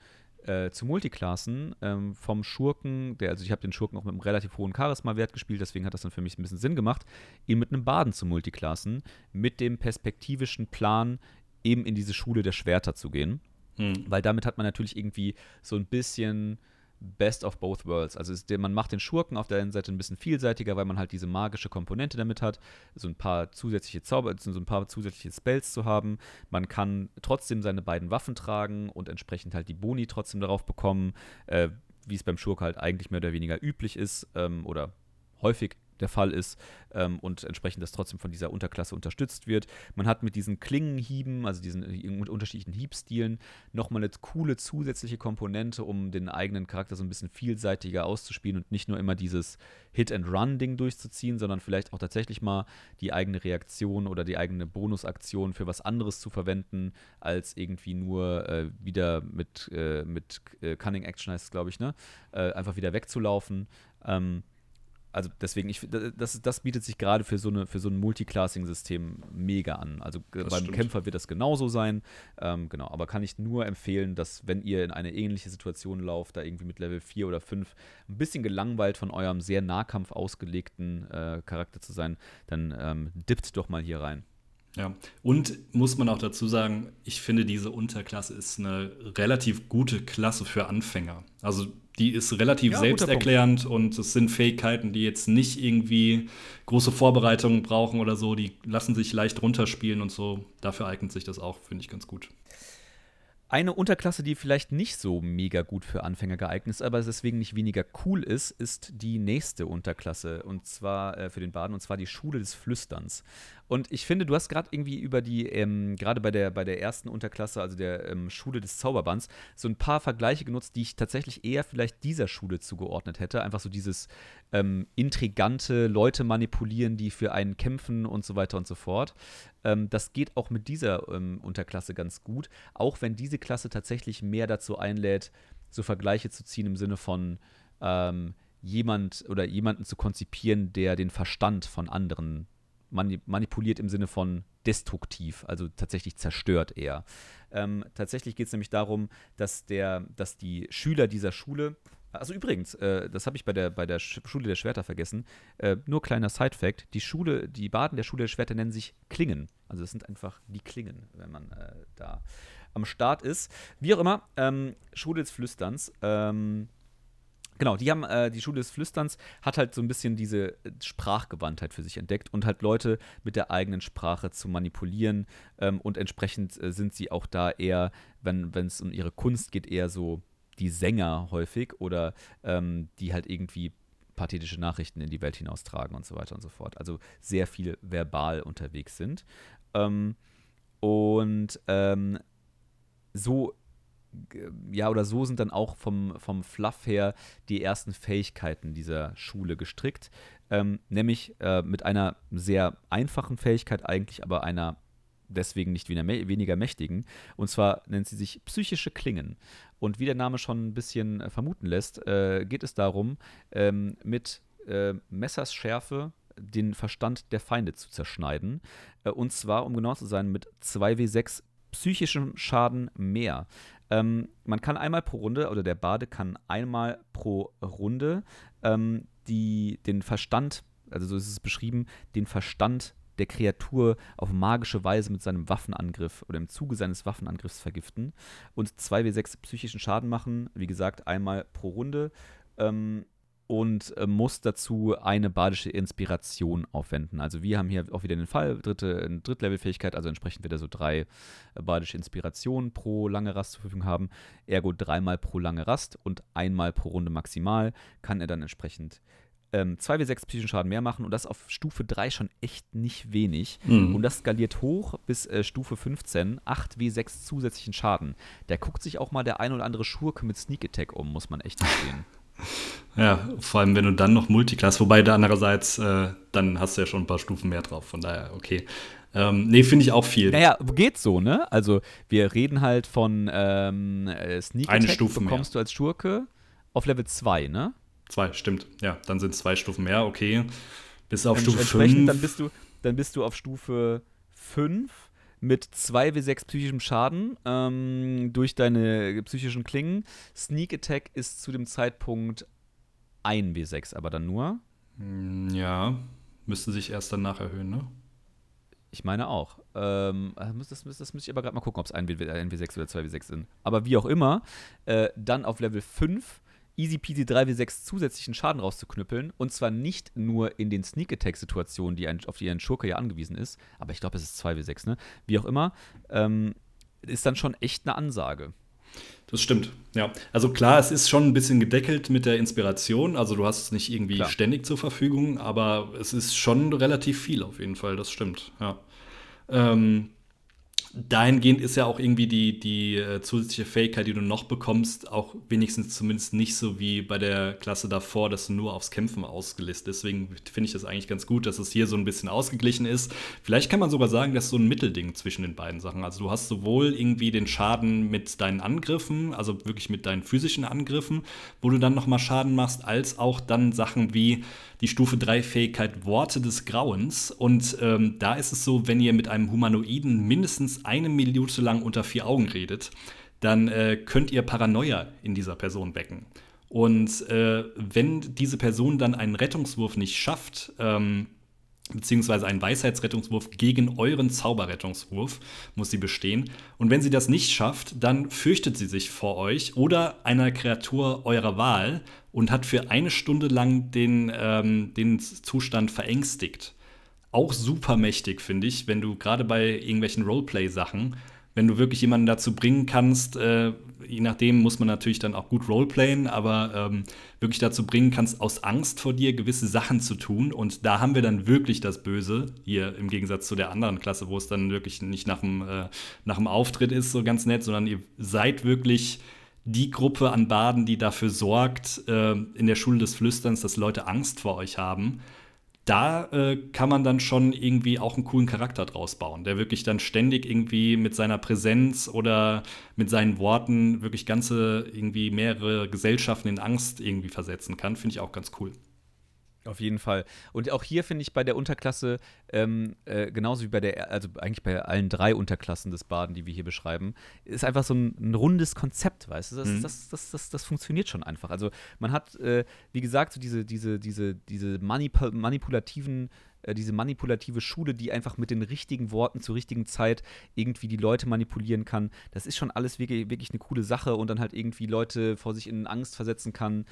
äh, zu Multiklassen ähm, vom Schurken, der, also ich habe den Schurken auch mit einem relativ hohen Charisma-Wert gespielt, deswegen hat das dann für mich ein bisschen Sinn gemacht, ihn mit einem Baden zu Multiklassen, mit dem perspektivischen Plan, eben in diese Schule der Schwerter zu gehen. Hm. Weil damit hat man natürlich irgendwie so ein bisschen Best of both worlds. Also es, man macht den Schurken auf der einen Seite ein bisschen vielseitiger, weil man halt diese magische Komponente damit hat, so ein paar zusätzliche Zauber, so ein paar zusätzliche Spells zu haben. Man kann trotzdem seine beiden Waffen tragen und entsprechend halt die Boni trotzdem darauf bekommen, äh, wie es beim Schurk halt eigentlich mehr oder weniger üblich ist ähm, oder häufig der Fall ist ähm, und entsprechend das trotzdem von dieser Unterklasse unterstützt wird. Man hat mit diesen Klingenhieben, also diesen äh, unterschiedlichen Hiebstilen, nochmal eine coole zusätzliche Komponente, um den eigenen Charakter so ein bisschen vielseitiger auszuspielen und nicht nur immer dieses Hit-and-Run-Ding durchzuziehen, sondern vielleicht auch tatsächlich mal die eigene Reaktion oder die eigene Bonusaktion für was anderes zu verwenden, als irgendwie nur äh, wieder mit, äh, mit äh, Cunning Action heißt es, glaube ich, ne? Äh, einfach wieder wegzulaufen. Ähm, also deswegen, ich, das, das bietet sich gerade für so, eine, für so ein Multiclassing-System mega an. Also das beim stimmt. Kämpfer wird das genauso sein. Ähm, genau, aber kann ich nur empfehlen, dass wenn ihr in eine ähnliche Situation lauft, da irgendwie mit Level 4 oder 5 ein bisschen gelangweilt von eurem sehr Nahkampf ausgelegten äh, Charakter zu sein, dann ähm, dippt doch mal hier rein. Ja, und muss man auch dazu sagen, ich finde, diese Unterklasse ist eine relativ gute Klasse für Anfänger. Also die ist relativ ja, selbsterklärend und es sind Fähigkeiten, die jetzt nicht irgendwie große Vorbereitungen brauchen oder so. Die lassen sich leicht runterspielen und so. Dafür eignet sich das auch, finde ich ganz gut. Eine Unterklasse, die vielleicht nicht so mega gut für Anfänger geeignet ist, aber deswegen nicht weniger cool ist, ist die nächste Unterklasse. Und zwar äh, für den Baden, und zwar die Schule des Flüsterns. Und ich finde, du hast gerade irgendwie über die, ähm, gerade bei der, bei der ersten Unterklasse, also der ähm, Schule des Zauberbands, so ein paar Vergleiche genutzt, die ich tatsächlich eher vielleicht dieser Schule zugeordnet hätte. Einfach so dieses ähm, intrigante Leute manipulieren, die für einen kämpfen und so weiter und so fort. Ähm, das geht auch mit dieser ähm, Unterklasse ganz gut, auch wenn diese Klasse tatsächlich mehr dazu einlädt, so Vergleiche zu ziehen im Sinne von ähm, jemand oder jemanden zu konzipieren, der den Verstand von anderen manipuliert im Sinne von destruktiv, also tatsächlich zerstört eher. Ähm, tatsächlich geht es nämlich darum, dass, der, dass die Schüler dieser Schule Also übrigens, äh, das habe ich bei der, bei der Schule der Schwerter vergessen. Äh, nur kleiner Side-Fact: Die Schule, die Baden der Schule der Schwerter nennen sich Klingen. Also es sind einfach die Klingen, wenn man äh, da am Start ist. Wie auch immer, ähm, Schule des Flüsterns. Ähm, Genau, die haben, äh, die Schule des Flüsterns hat halt so ein bisschen diese äh, Sprachgewandtheit für sich entdeckt und halt Leute mit der eigenen Sprache zu manipulieren. Ähm, und entsprechend äh, sind sie auch da eher, wenn es um ihre Kunst geht, eher so die Sänger häufig oder ähm, die halt irgendwie pathetische Nachrichten in die Welt hinaustragen und so weiter und so fort. Also sehr viel verbal unterwegs sind. Ähm, und ähm, so ja, oder so sind dann auch vom, vom Fluff her die ersten Fähigkeiten dieser Schule gestrickt. Ähm, nämlich äh, mit einer sehr einfachen Fähigkeit eigentlich, aber einer deswegen nicht weniger mächtigen. Und zwar nennt sie sich psychische Klingen. Und wie der Name schon ein bisschen äh, vermuten lässt, äh, geht es darum, ähm, mit äh, Messers Schärfe den Verstand der Feinde zu zerschneiden. Äh, und zwar, um genau zu sein, mit 2W6 psychischem Schaden mehr. Ähm, man kann einmal pro Runde, oder der Bade kann einmal pro Runde ähm, die, den Verstand, also so ist es beschrieben, den Verstand der Kreatur auf magische Weise mit seinem Waffenangriff oder im Zuge seines Waffenangriffs vergiften und 2w6 psychischen Schaden machen, wie gesagt, einmal pro Runde. Ähm, und äh, muss dazu eine badische Inspiration aufwenden. Also wir haben hier auch wieder den Fall, dritte, Drittlevel-Fähigkeit, also entsprechend wieder so drei äh, badische Inspirationen pro lange Rast zur Verfügung haben. Ergo dreimal pro lange Rast und einmal pro Runde maximal kann er dann entsprechend ähm, 2w6 psychischen Schaden mehr machen und das auf Stufe 3 schon echt nicht wenig. Mhm. Und das skaliert hoch bis äh, Stufe 15, 8w6 zusätzlichen Schaden. Da guckt sich auch mal der ein oder andere Schurke mit Sneak Attack um, muss man echt verstehen. [laughs] Ja, vor allem wenn du dann noch Multiclass, wobei da andererseits, äh, dann hast du ja schon ein paar Stufen mehr drauf, von daher, okay. Ähm, nee, finde ich auch viel. Naja, geht so, ne? Also, wir reden halt von ähm, äh, Sneak Eine Stufe bekommst mehr. du als Schurke auf Level 2, ne? Zwei, stimmt. Ja, dann sind es zwei Stufen mehr, okay. Bis auf Stufe 5. Dann bist, du, dann bist du auf Stufe 5 mit 2w6 psychischem Schaden ähm, durch deine psychischen Klingen. Sneak Attack ist zu dem Zeitpunkt 1w6, aber dann nur. Hm, ja, müsste sich erst danach erhöhen, ne? Ich meine auch. Ähm, das, das, das müsste ich aber gerade mal gucken, ob es 1w6 oder 2w6 sind. Aber wie auch immer, äh, dann auf Level 5 easy peasy 3w6 zusätzlichen Schaden rauszuknüppeln. Und zwar nicht nur in den Sneak Attack-Situationen, die auf die ein Schurke ja angewiesen ist, aber ich glaube, es ist 2w6, ne? Wie auch immer, ähm, ist dann schon echt eine Ansage. Das stimmt, ja. Also klar, es ist schon ein bisschen gedeckelt mit der Inspiration. Also du hast es nicht irgendwie klar. ständig zur Verfügung, aber es ist schon relativ viel auf jeden Fall, das stimmt, ja. Ähm, dahingehend ist ja auch irgendwie die, die äh, zusätzliche Fähigkeit, die du noch bekommst, auch wenigstens zumindest nicht so wie bei der Klasse davor, dass du nur aufs Kämpfen ausgelistet. Deswegen finde ich das eigentlich ganz gut, dass es hier so ein bisschen ausgeglichen ist. Vielleicht kann man sogar sagen, dass so ein Mittelding zwischen den beiden Sachen. Also du hast sowohl irgendwie den Schaden mit deinen Angriffen, also wirklich mit deinen physischen Angriffen, wo du dann nochmal Schaden machst, als auch dann Sachen wie die Stufe 3 Fähigkeit Worte des Grauens. Und ähm, da ist es so, wenn ihr mit einem Humanoiden mindestens eine Minute lang unter vier Augen redet, dann äh, könnt ihr Paranoia in dieser Person wecken. Und äh, wenn diese Person dann einen Rettungswurf nicht schafft, ähm, beziehungsweise einen Weisheitsrettungswurf gegen euren Zauberrettungswurf muss sie bestehen. Und wenn sie das nicht schafft, dann fürchtet sie sich vor euch oder einer Kreatur eurer Wahl und hat für eine Stunde lang den, ähm, den Zustand verängstigt. Auch super mächtig, finde ich, wenn du gerade bei irgendwelchen Roleplay-Sachen, wenn du wirklich jemanden dazu bringen kannst, äh, je nachdem muss man natürlich dann auch gut roleplayen, aber ähm, wirklich dazu bringen kannst, aus Angst vor dir gewisse Sachen zu tun. Und da haben wir dann wirklich das Böse, hier im Gegensatz zu der anderen Klasse, wo es dann wirklich nicht nach dem, äh, nach dem Auftritt ist, so ganz nett, sondern ihr seid wirklich die Gruppe an Baden, die dafür sorgt, äh, in der Schule des Flüsterns, dass Leute Angst vor euch haben da äh, kann man dann schon irgendwie auch einen coolen Charakter draus bauen, der wirklich dann ständig irgendwie mit seiner Präsenz oder mit seinen Worten wirklich ganze, irgendwie mehrere Gesellschaften in Angst irgendwie versetzen kann. Finde ich auch ganz cool. Auf jeden Fall. Und auch hier finde ich bei der Unterklasse, ähm, äh, genauso wie bei der, also eigentlich bei allen drei Unterklassen des Baden, die wir hier beschreiben, ist einfach so ein, ein rundes Konzept, weißt du? Das, mhm. das, das, das, das, funktioniert schon einfach. Also man hat, äh, wie gesagt, so diese, diese, diese, diese manip manipulativen äh, diese manipulative Schule, die einfach mit den richtigen Worten zur richtigen Zeit irgendwie die Leute manipulieren kann. Das ist schon alles wirklich, wirklich eine coole Sache und dann halt irgendwie Leute vor sich in Angst versetzen kann.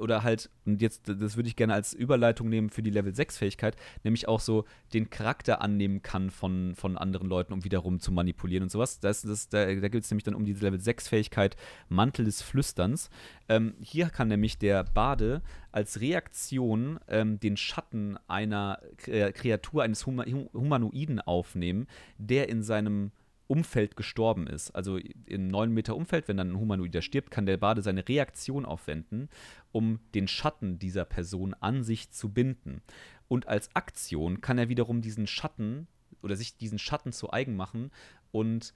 Oder halt, und jetzt, das würde ich gerne als Überleitung nehmen für die Level 6-Fähigkeit, nämlich auch so den Charakter annehmen kann von, von anderen Leuten, um wiederum zu manipulieren und sowas. Das, das, da da geht es nämlich dann um diese Level 6-Fähigkeit Mantel des Flüsterns. Ähm, hier kann nämlich der Bade als Reaktion ähm, den Schatten einer Kreatur, eines Huma Humanoiden aufnehmen, der in seinem Umfeld gestorben ist. Also im 9 Meter Umfeld, wenn dann ein Humanoider stirbt, kann der Bade seine Reaktion aufwenden, um den Schatten dieser Person an sich zu binden. Und als Aktion kann er wiederum diesen Schatten oder sich diesen Schatten zu eigen machen und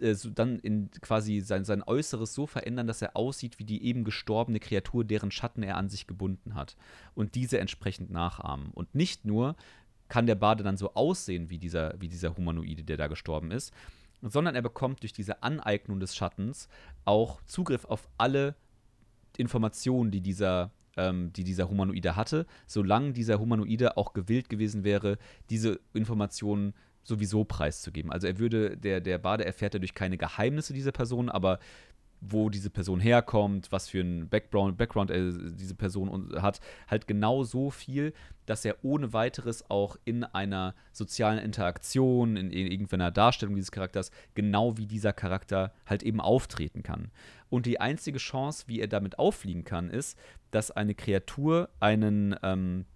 äh, so dann in quasi sein, sein Äußeres so verändern, dass er aussieht wie die eben gestorbene Kreatur, deren Schatten er an sich gebunden hat. Und diese entsprechend nachahmen. Und nicht nur kann der Bade dann so aussehen wie dieser, wie dieser Humanoide, der da gestorben ist, sondern er bekommt durch diese Aneignung des Schattens auch Zugriff auf alle Informationen, die dieser, ähm, die dieser Humanoide hatte, solange dieser Humanoide auch gewillt gewesen wäre, diese Informationen sowieso preiszugeben. Also er würde, der, der Bade erfährt dadurch keine Geheimnisse dieser Person, aber wo diese Person herkommt, was für ein Background, Background äh, diese Person hat, halt genau so viel, dass er ohne weiteres auch in einer sozialen Interaktion, in, in irgendeiner Darstellung dieses Charakters, genau wie dieser Charakter halt eben auftreten kann. Und die einzige Chance, wie er damit auffliegen kann, ist, dass eine Kreatur einen ähm,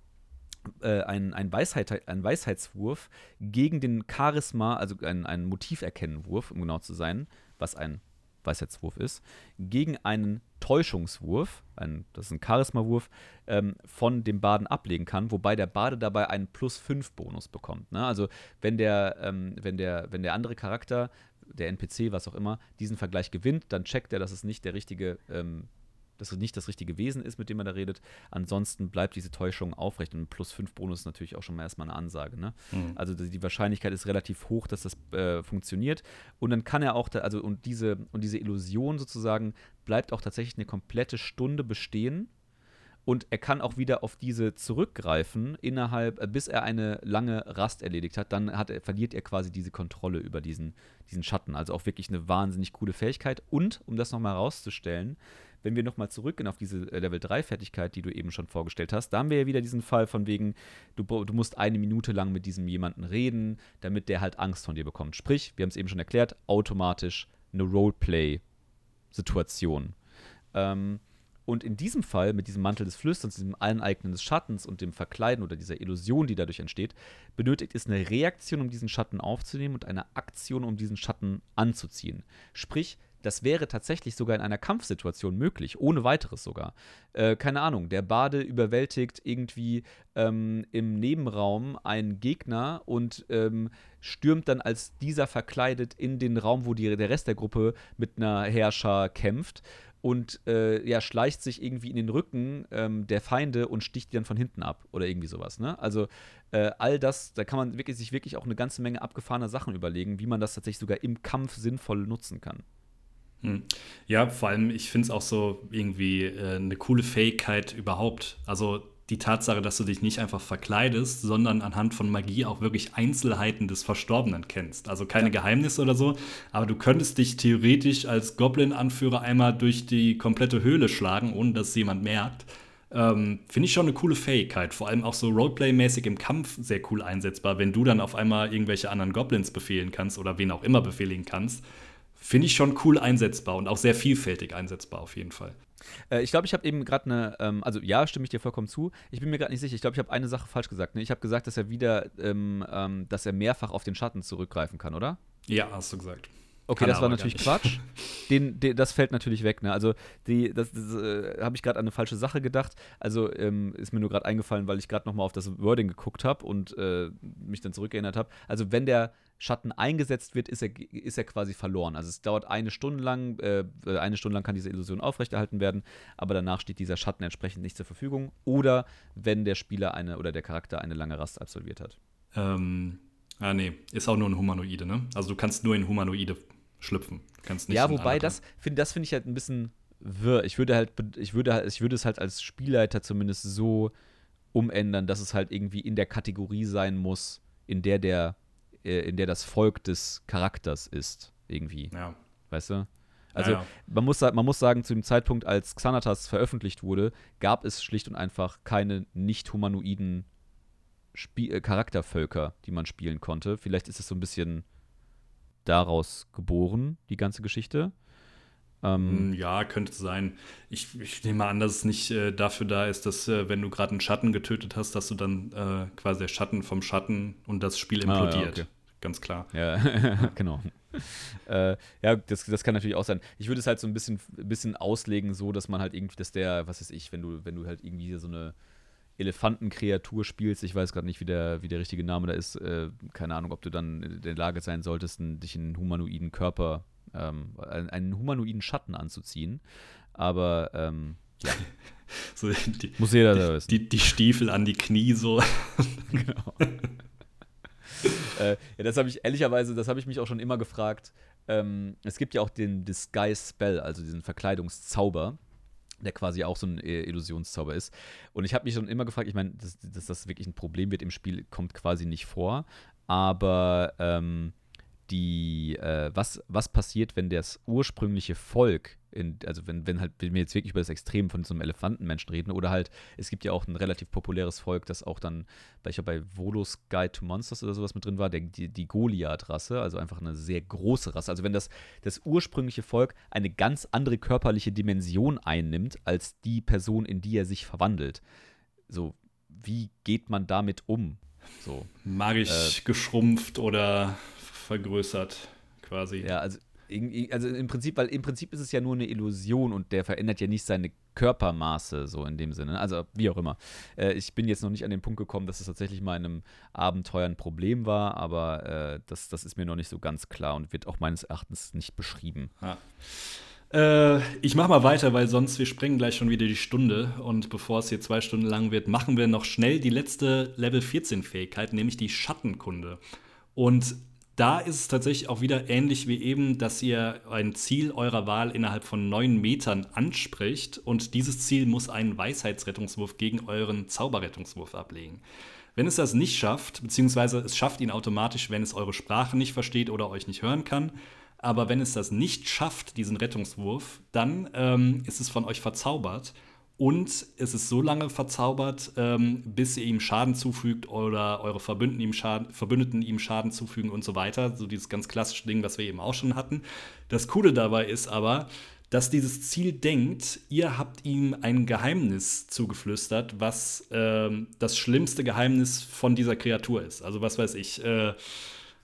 äh, ein, ein, Weisheit, ein Weisheitswurf gegen den Charisma, also ein, ein Motiverkennenwurf, um genau zu sein, was ein Weisheitswurf ist, gegen einen Täuschungswurf, ein, das ist ein Charismawurf, ähm, von dem Baden ablegen kann, wobei der Bade dabei einen plus 5 Bonus bekommt. Ne? Also wenn der, ähm, wenn, der, wenn der andere Charakter, der NPC, was auch immer, diesen Vergleich gewinnt, dann checkt er, dass es nicht der richtige ähm, dass es nicht das richtige Wesen ist, mit dem er da redet. Ansonsten bleibt diese Täuschung aufrecht. Und plus 5 Bonus ist natürlich auch schon mal erstmal eine Ansage. Ne? Mhm. Also die Wahrscheinlichkeit ist relativ hoch, dass das äh, funktioniert. Und dann kann er auch, da, also und diese, und diese Illusion sozusagen bleibt auch tatsächlich eine komplette Stunde bestehen. Und er kann auch wieder auf diese zurückgreifen, innerhalb, äh, bis er eine lange Rast erledigt hat. Dann hat er, verliert er quasi diese Kontrolle über diesen, diesen Schatten. Also auch wirklich eine wahnsinnig coole Fähigkeit. Und, um das nochmal herauszustellen, wenn wir nochmal zurückgehen auf diese äh, Level 3-Fertigkeit, die du eben schon vorgestellt hast, da haben wir ja wieder diesen Fall von wegen, du, du musst eine Minute lang mit diesem jemanden reden, damit der halt Angst von dir bekommt. Sprich, wir haben es eben schon erklärt, automatisch eine Roleplay-Situation. Ähm, und in diesem Fall, mit diesem Mantel des Flüsterns, diesem Aneignen des Schattens und dem Verkleiden oder dieser Illusion, die dadurch entsteht, benötigt es eine Reaktion, um diesen Schatten aufzunehmen und eine Aktion, um diesen Schatten anzuziehen. Sprich, das wäre tatsächlich sogar in einer Kampfsituation möglich, ohne weiteres sogar. Äh, keine Ahnung, der Bade überwältigt irgendwie ähm, im Nebenraum einen Gegner und ähm, stürmt dann als dieser verkleidet in den Raum, wo die, der Rest der Gruppe mit einer Herrscher kämpft und äh, ja, schleicht sich irgendwie in den Rücken ähm, der Feinde und sticht die dann von hinten ab oder irgendwie sowas. Ne? Also äh, all das, da kann man wirklich, sich wirklich auch eine ganze Menge abgefahrener Sachen überlegen, wie man das tatsächlich sogar im Kampf sinnvoll nutzen kann. Hm. Ja, vor allem, ich finde es auch so irgendwie äh, eine coole Fähigkeit überhaupt. Also die Tatsache, dass du dich nicht einfach verkleidest, sondern anhand von Magie auch wirklich Einzelheiten des Verstorbenen kennst. Also keine ja. Geheimnisse oder so, aber du könntest dich theoretisch als Goblin-Anführer einmal durch die komplette Höhle schlagen, ohne dass jemand merkt. Ähm, Finde ich schon eine coole Fähigkeit. Vor allem auch so Roleplay-mäßig im Kampf sehr cool einsetzbar, wenn du dann auf einmal irgendwelche anderen Goblins befehlen kannst oder wen auch immer befehligen kannst finde ich schon cool einsetzbar und auch sehr vielfältig einsetzbar auf jeden Fall. Äh, ich glaube, ich habe eben gerade eine, ähm, also ja, stimme ich dir vollkommen zu. Ich bin mir gerade nicht sicher. Ich glaube, ich habe eine Sache falsch gesagt. Ne? Ich habe gesagt, dass er wieder, ähm, ähm, dass er mehrfach auf den Schatten zurückgreifen kann, oder? Ja, hast du gesagt. Okay, kann das war natürlich Quatsch. [laughs] Den, den, das fällt natürlich weg. Ne? Also die, das, das äh, habe ich gerade an eine falsche Sache gedacht. Also ähm, ist mir nur gerade eingefallen, weil ich gerade noch mal auf das Wording geguckt habe und äh, mich dann zurückerinnert habe. Also wenn der Schatten eingesetzt wird, ist er, ist er quasi verloren. Also es dauert eine Stunde lang, äh, eine Stunde lang kann diese Illusion aufrechterhalten werden, aber danach steht dieser Schatten entsprechend nicht zur Verfügung. Oder wenn der Spieler eine oder der Charakter eine lange Rast absolviert hat. Ähm, ah, nee, ist auch nur ein Humanoide, ne? Also du kannst nur in Humanoide schlüpfen. Kannst nicht ja, wobei das finde das finde ich halt ein bisschen wirr. Ich würde halt, ich würde ich würde es halt als Spielleiter zumindest so umändern, dass es halt irgendwie in der Kategorie sein muss, in der der, in der das Volk des Charakters ist, irgendwie. Ja. Weißt du? Also Ja, ja. Man, muss, man muss sagen, zu dem Zeitpunkt, als Xanatas veröffentlicht wurde, gab es schlicht und einfach keine nicht-humanoiden Spie äh, Charaktervölker, die man spielen konnte. Vielleicht ist es so ein bisschen daraus geboren, die ganze Geschichte. Ähm, Mm, Ja, könnte sein. Ich, ich nehme an, dass es nicht äh, dafür da ist, dass, äh, wenn du gerade einen Schatten getötet hast, dass du dann äh, quasi der Schatten vom Schatten und das Spiel Ah, ja, implodiert. okay. Ganz klar. Ja, [laughs] genau. äh, ja, das, das kann natürlich auch sein. Ich würde es halt so ein bisschen, bisschen auslegen, so dass man halt irgendwie, dass der, was weiß ich, wenn du, wenn du halt irgendwie so eine Elefantenkreatur spielst, ich weiß gerade nicht, wie der, wie der richtige Name da ist, äh, keine Ahnung, ob du dann in der Lage sein solltest, dich in einen humanoiden Körper, ähm, einen, humanoiden Schatten anzuziehen. Aber ähm, ja, [laughs] So, die, muss jeder da wissen. die, die Stiefel an die Knie so. [laughs] genau. [laughs] äh, ja, das habe ich ehrlicherweise, das habe ich mich auch schon immer gefragt. Ähm, es gibt ja auch den Disguise Spell, also diesen Verkleidungszauber, der quasi auch so ein äh, Illusionszauber ist. Und ich habe mich schon immer gefragt, ich meine, dass, dass das wirklich ein Problem wird im Spiel, kommt quasi nicht vor. Aber ähm, die, äh, was, was passiert, wenn das ursprüngliche Volk, in, also wenn, wenn halt, wenn wir jetzt wirklich über das Extrem von so einem Elefantenmenschen reden, oder halt, es gibt ja auch ein relativ populäres Volk, das auch dann, weil ich ja bei Volos Guide to Monsters oder sowas mit drin war, der, die, die Goliath-Rasse, also einfach eine sehr große Rasse. Also wenn das, das ursprüngliche Volk eine ganz andere körperliche Dimension einnimmt, als die Person, in die er sich verwandelt. So, wie geht man damit um? So. magisch geschrumpft oder vergrößert quasi. Ja, also, also im Prinzip, weil im Prinzip ist es ja nur eine Illusion und der verändert ja nicht seine Körpermaße, so in dem Sinne. Also wie auch immer. Äh, ich bin jetzt noch nicht an den Punkt gekommen, dass es tatsächlich mal in einem Abenteuer ein Problem war, aber äh, das, das ist mir noch nicht so ganz klar und wird auch meines Erachtens nicht beschrieben. Ja. Äh, ich mach mal weiter, weil sonst wir sprengen gleich schon wieder die Stunde. Und bevor es hier zwei Stunden lang wird, machen wir noch schnell die letzte Level 14 Fähigkeit, nämlich die Schattenkunde. Und da ist es tatsächlich auch wieder ähnlich wie eben, dass ihr ein Ziel eurer Wahl innerhalb von neun Metern anspricht und dieses Ziel muss einen Weisheitsrettungswurf gegen euren Zauberrettungswurf ablegen. Wenn es das nicht schafft, beziehungsweise es schafft ihn automatisch, wenn es eure Sprache nicht versteht oder euch nicht hören kann, aber wenn es das nicht schafft, diesen Rettungswurf, dann ähm, ist es von euch verzaubert und es ist so lange verzaubert, ähm, bis ihr ihm Schaden zufügt oder eure Verbündeten ihm, Schaden, Verbündeten ihm Schaden zufügen und so weiter. So dieses ganz klassische Ding, was wir eben auch schon hatten. Das Coole dabei ist aber, dass dieses Ziel denkt, ihr habt ihm ein Geheimnis zugeflüstert, was ähm, das schlimmste Geheimnis von dieser Kreatur ist. Also was weiß ich, äh,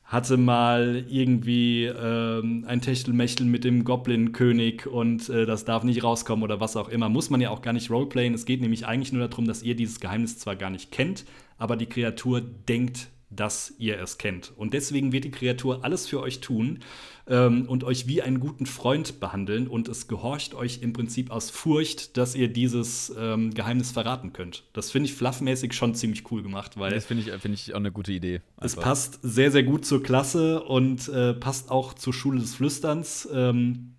hatte mal irgendwie ähm, ein Techtelmechtel mit dem Goblin-König und äh, das darf nicht rauskommen oder was auch immer. Muss man ja auch gar nicht roleplayen. Es geht nämlich eigentlich nur darum, dass ihr dieses Geheimnis zwar gar nicht kennt, aber die Kreatur denkt, dass ihr es kennt. Und deswegen wird die Kreatur alles für euch tun ähm, und euch wie einen guten Freund behandeln und es gehorcht euch im Prinzip aus Furcht, dass ihr dieses ähm, Geheimnis verraten könnt. Das finde ich fluffmäßig schon ziemlich cool gemacht, weil Das finde ich, find ich auch eine gute Idee. es Einfach. passt sehr, sehr gut zur Klasse und äh, passt auch zur Schule des Flüsterns. Ähm,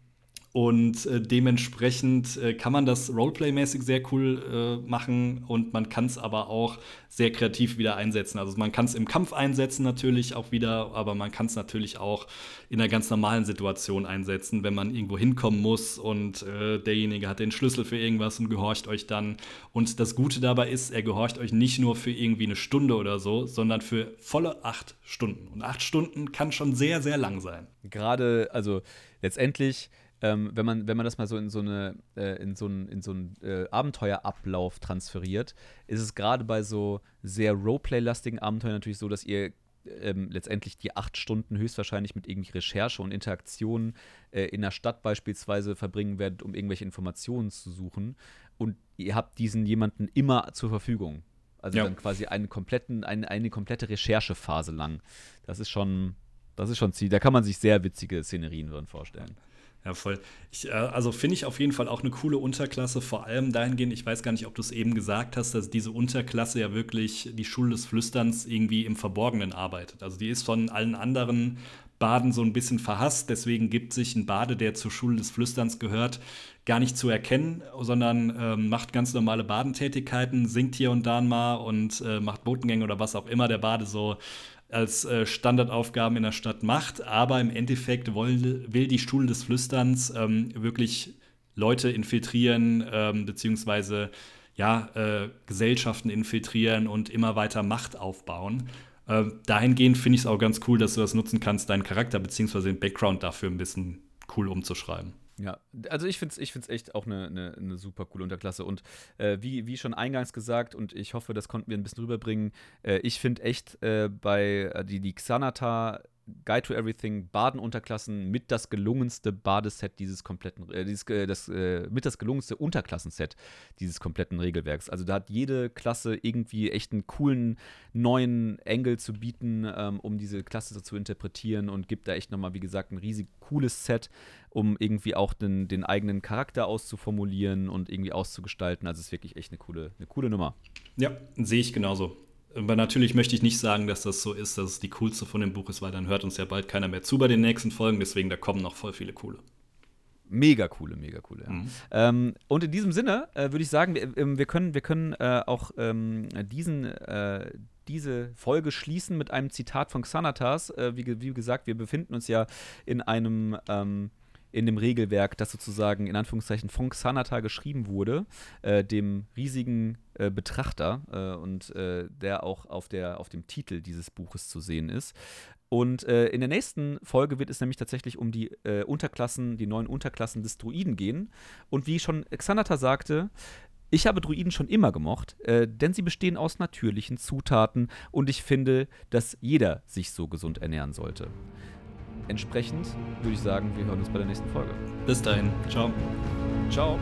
und äh, dementsprechend äh, kann man das Roleplay-mäßig sehr cool äh, machen und man kann es aber auch sehr kreativ wieder einsetzen. Also man kann es im Kampf einsetzen natürlich auch wieder, aber man kann es natürlich auch in einer ganz normalen Situation einsetzen, wenn man irgendwo hinkommen muss und äh, derjenige hat den Schlüssel für irgendwas und gehorcht euch dann. Und das Gute dabei ist, er gehorcht euch nicht nur für irgendwie eine Stunde oder so, sondern für volle acht Stunden. Und acht Stunden kann schon sehr, sehr lang sein. gerade, also letztendlich, ähm, wenn, man, wenn man das mal so in so eine, äh, in so einen, in so einen äh, Abenteuerablauf transferiert, ist es gerade bei so sehr Roleplay-lastigen Abenteuern natürlich so, dass ihr ähm, letztendlich die acht Stunden höchstwahrscheinlich mit irgendwie Recherche und Interaktion äh, in der Stadt beispielsweise verbringen werdet, um irgendwelche Informationen zu suchen. Und ihr habt diesen jemanden immer zur Verfügung. Also Ja. dann quasi einen kompletten, eine, eine komplette Recherchephase lang. Das ist schon, Das ist schon Ziel. Da kann man sich sehr witzige Szenerien drin vorstellen. Ja, voll. Ich, äh, also finde ich auf jeden Fall auch eine coole Unterklasse, vor allem dahingehend, ich weiß gar nicht, ob du es eben gesagt hast, dass diese Unterklasse ja wirklich die Schule des Flüsterns irgendwie im Verborgenen arbeitet. Also die ist von allen anderen Baden so ein bisschen verhasst, deswegen gibt sich ein Bade, der zur Schule des Flüsterns gehört, gar nicht zu erkennen, sondern ähm, macht ganz normale Badentätigkeiten, singt hier und da mal und äh, macht Botengänge oder was auch immer der Bade so als äh, Standardaufgaben in der Stadt macht. Aber im Endeffekt will, will die Schule des Flüsterns ähm, wirklich Leute infiltrieren, ähm, beziehungsweise ja, äh, Gesellschaften infiltrieren und immer weiter Macht aufbauen. Äh, dahingehend finde ich es auch ganz cool, dass du das nutzen kannst, deinen Charakter beziehungsweise den Background dafür ein bisschen cool umzuschreiben. Ja, also ich finde es ich find's echt auch eine, eine, eine super coole Unterklasse. Und äh, wie, wie schon eingangs gesagt, und ich hoffe, das konnten wir ein bisschen rüberbringen, äh, ich finde echt äh, bei äh, die, die Xanata Guide to Everything Badenunterklassen mit das gelungenste Badeset dieses kompletten, äh, dieses, äh, das, äh, mit das gelungenste Unterklassenset dieses kompletten Regelwerks. Also da hat jede Klasse irgendwie echt einen coolen neuen Engel zu bieten, ähm, um diese Klasse zu interpretieren und gibt da echt nochmal, wie gesagt, ein riesig cooles Set, um irgendwie auch den, den eigenen Charakter auszuformulieren und irgendwie auszugestalten. Also es ist wirklich echt eine coole, eine coole Nummer. Ja, sehe ich genauso. Aber natürlich möchte ich nicht sagen, dass das so ist, dass es die coolste von dem Buch ist, weil dann hört uns ja bald keiner mehr zu bei den nächsten Folgen. Deswegen, da kommen noch voll viele coole. Mega coole, mega coole. Ja. Mhm. Ähm, und in diesem Sinne äh, würde ich sagen, wir, ähm, wir können, wir können äh, auch ähm, diesen, äh, diese Folge schließen mit einem Zitat von Xanatas. Äh, wie, wie, gesagt, wir befinden uns ja in einem ähm, in dem Regelwerk, das sozusagen in Anführungszeichen von Xanata geschrieben wurde, äh, dem riesigen äh, Betrachter äh, und äh, der auch auf, der, auf dem Titel dieses Buches zu sehen ist. Und äh, in der nächsten Folge wird es nämlich tatsächlich um die äh, Unterklassen, die neuen Unterklassen des Druiden gehen. Und wie schon Xanata sagte, ich habe Druiden schon immer gemocht, äh, denn sie bestehen aus natürlichen Zutaten und ich finde, dass jeder sich so gesund ernähren sollte entsprechend würde ich sagen, wir hören uns bei der nächsten Folge. Bis dahin. Ciao. Ciao.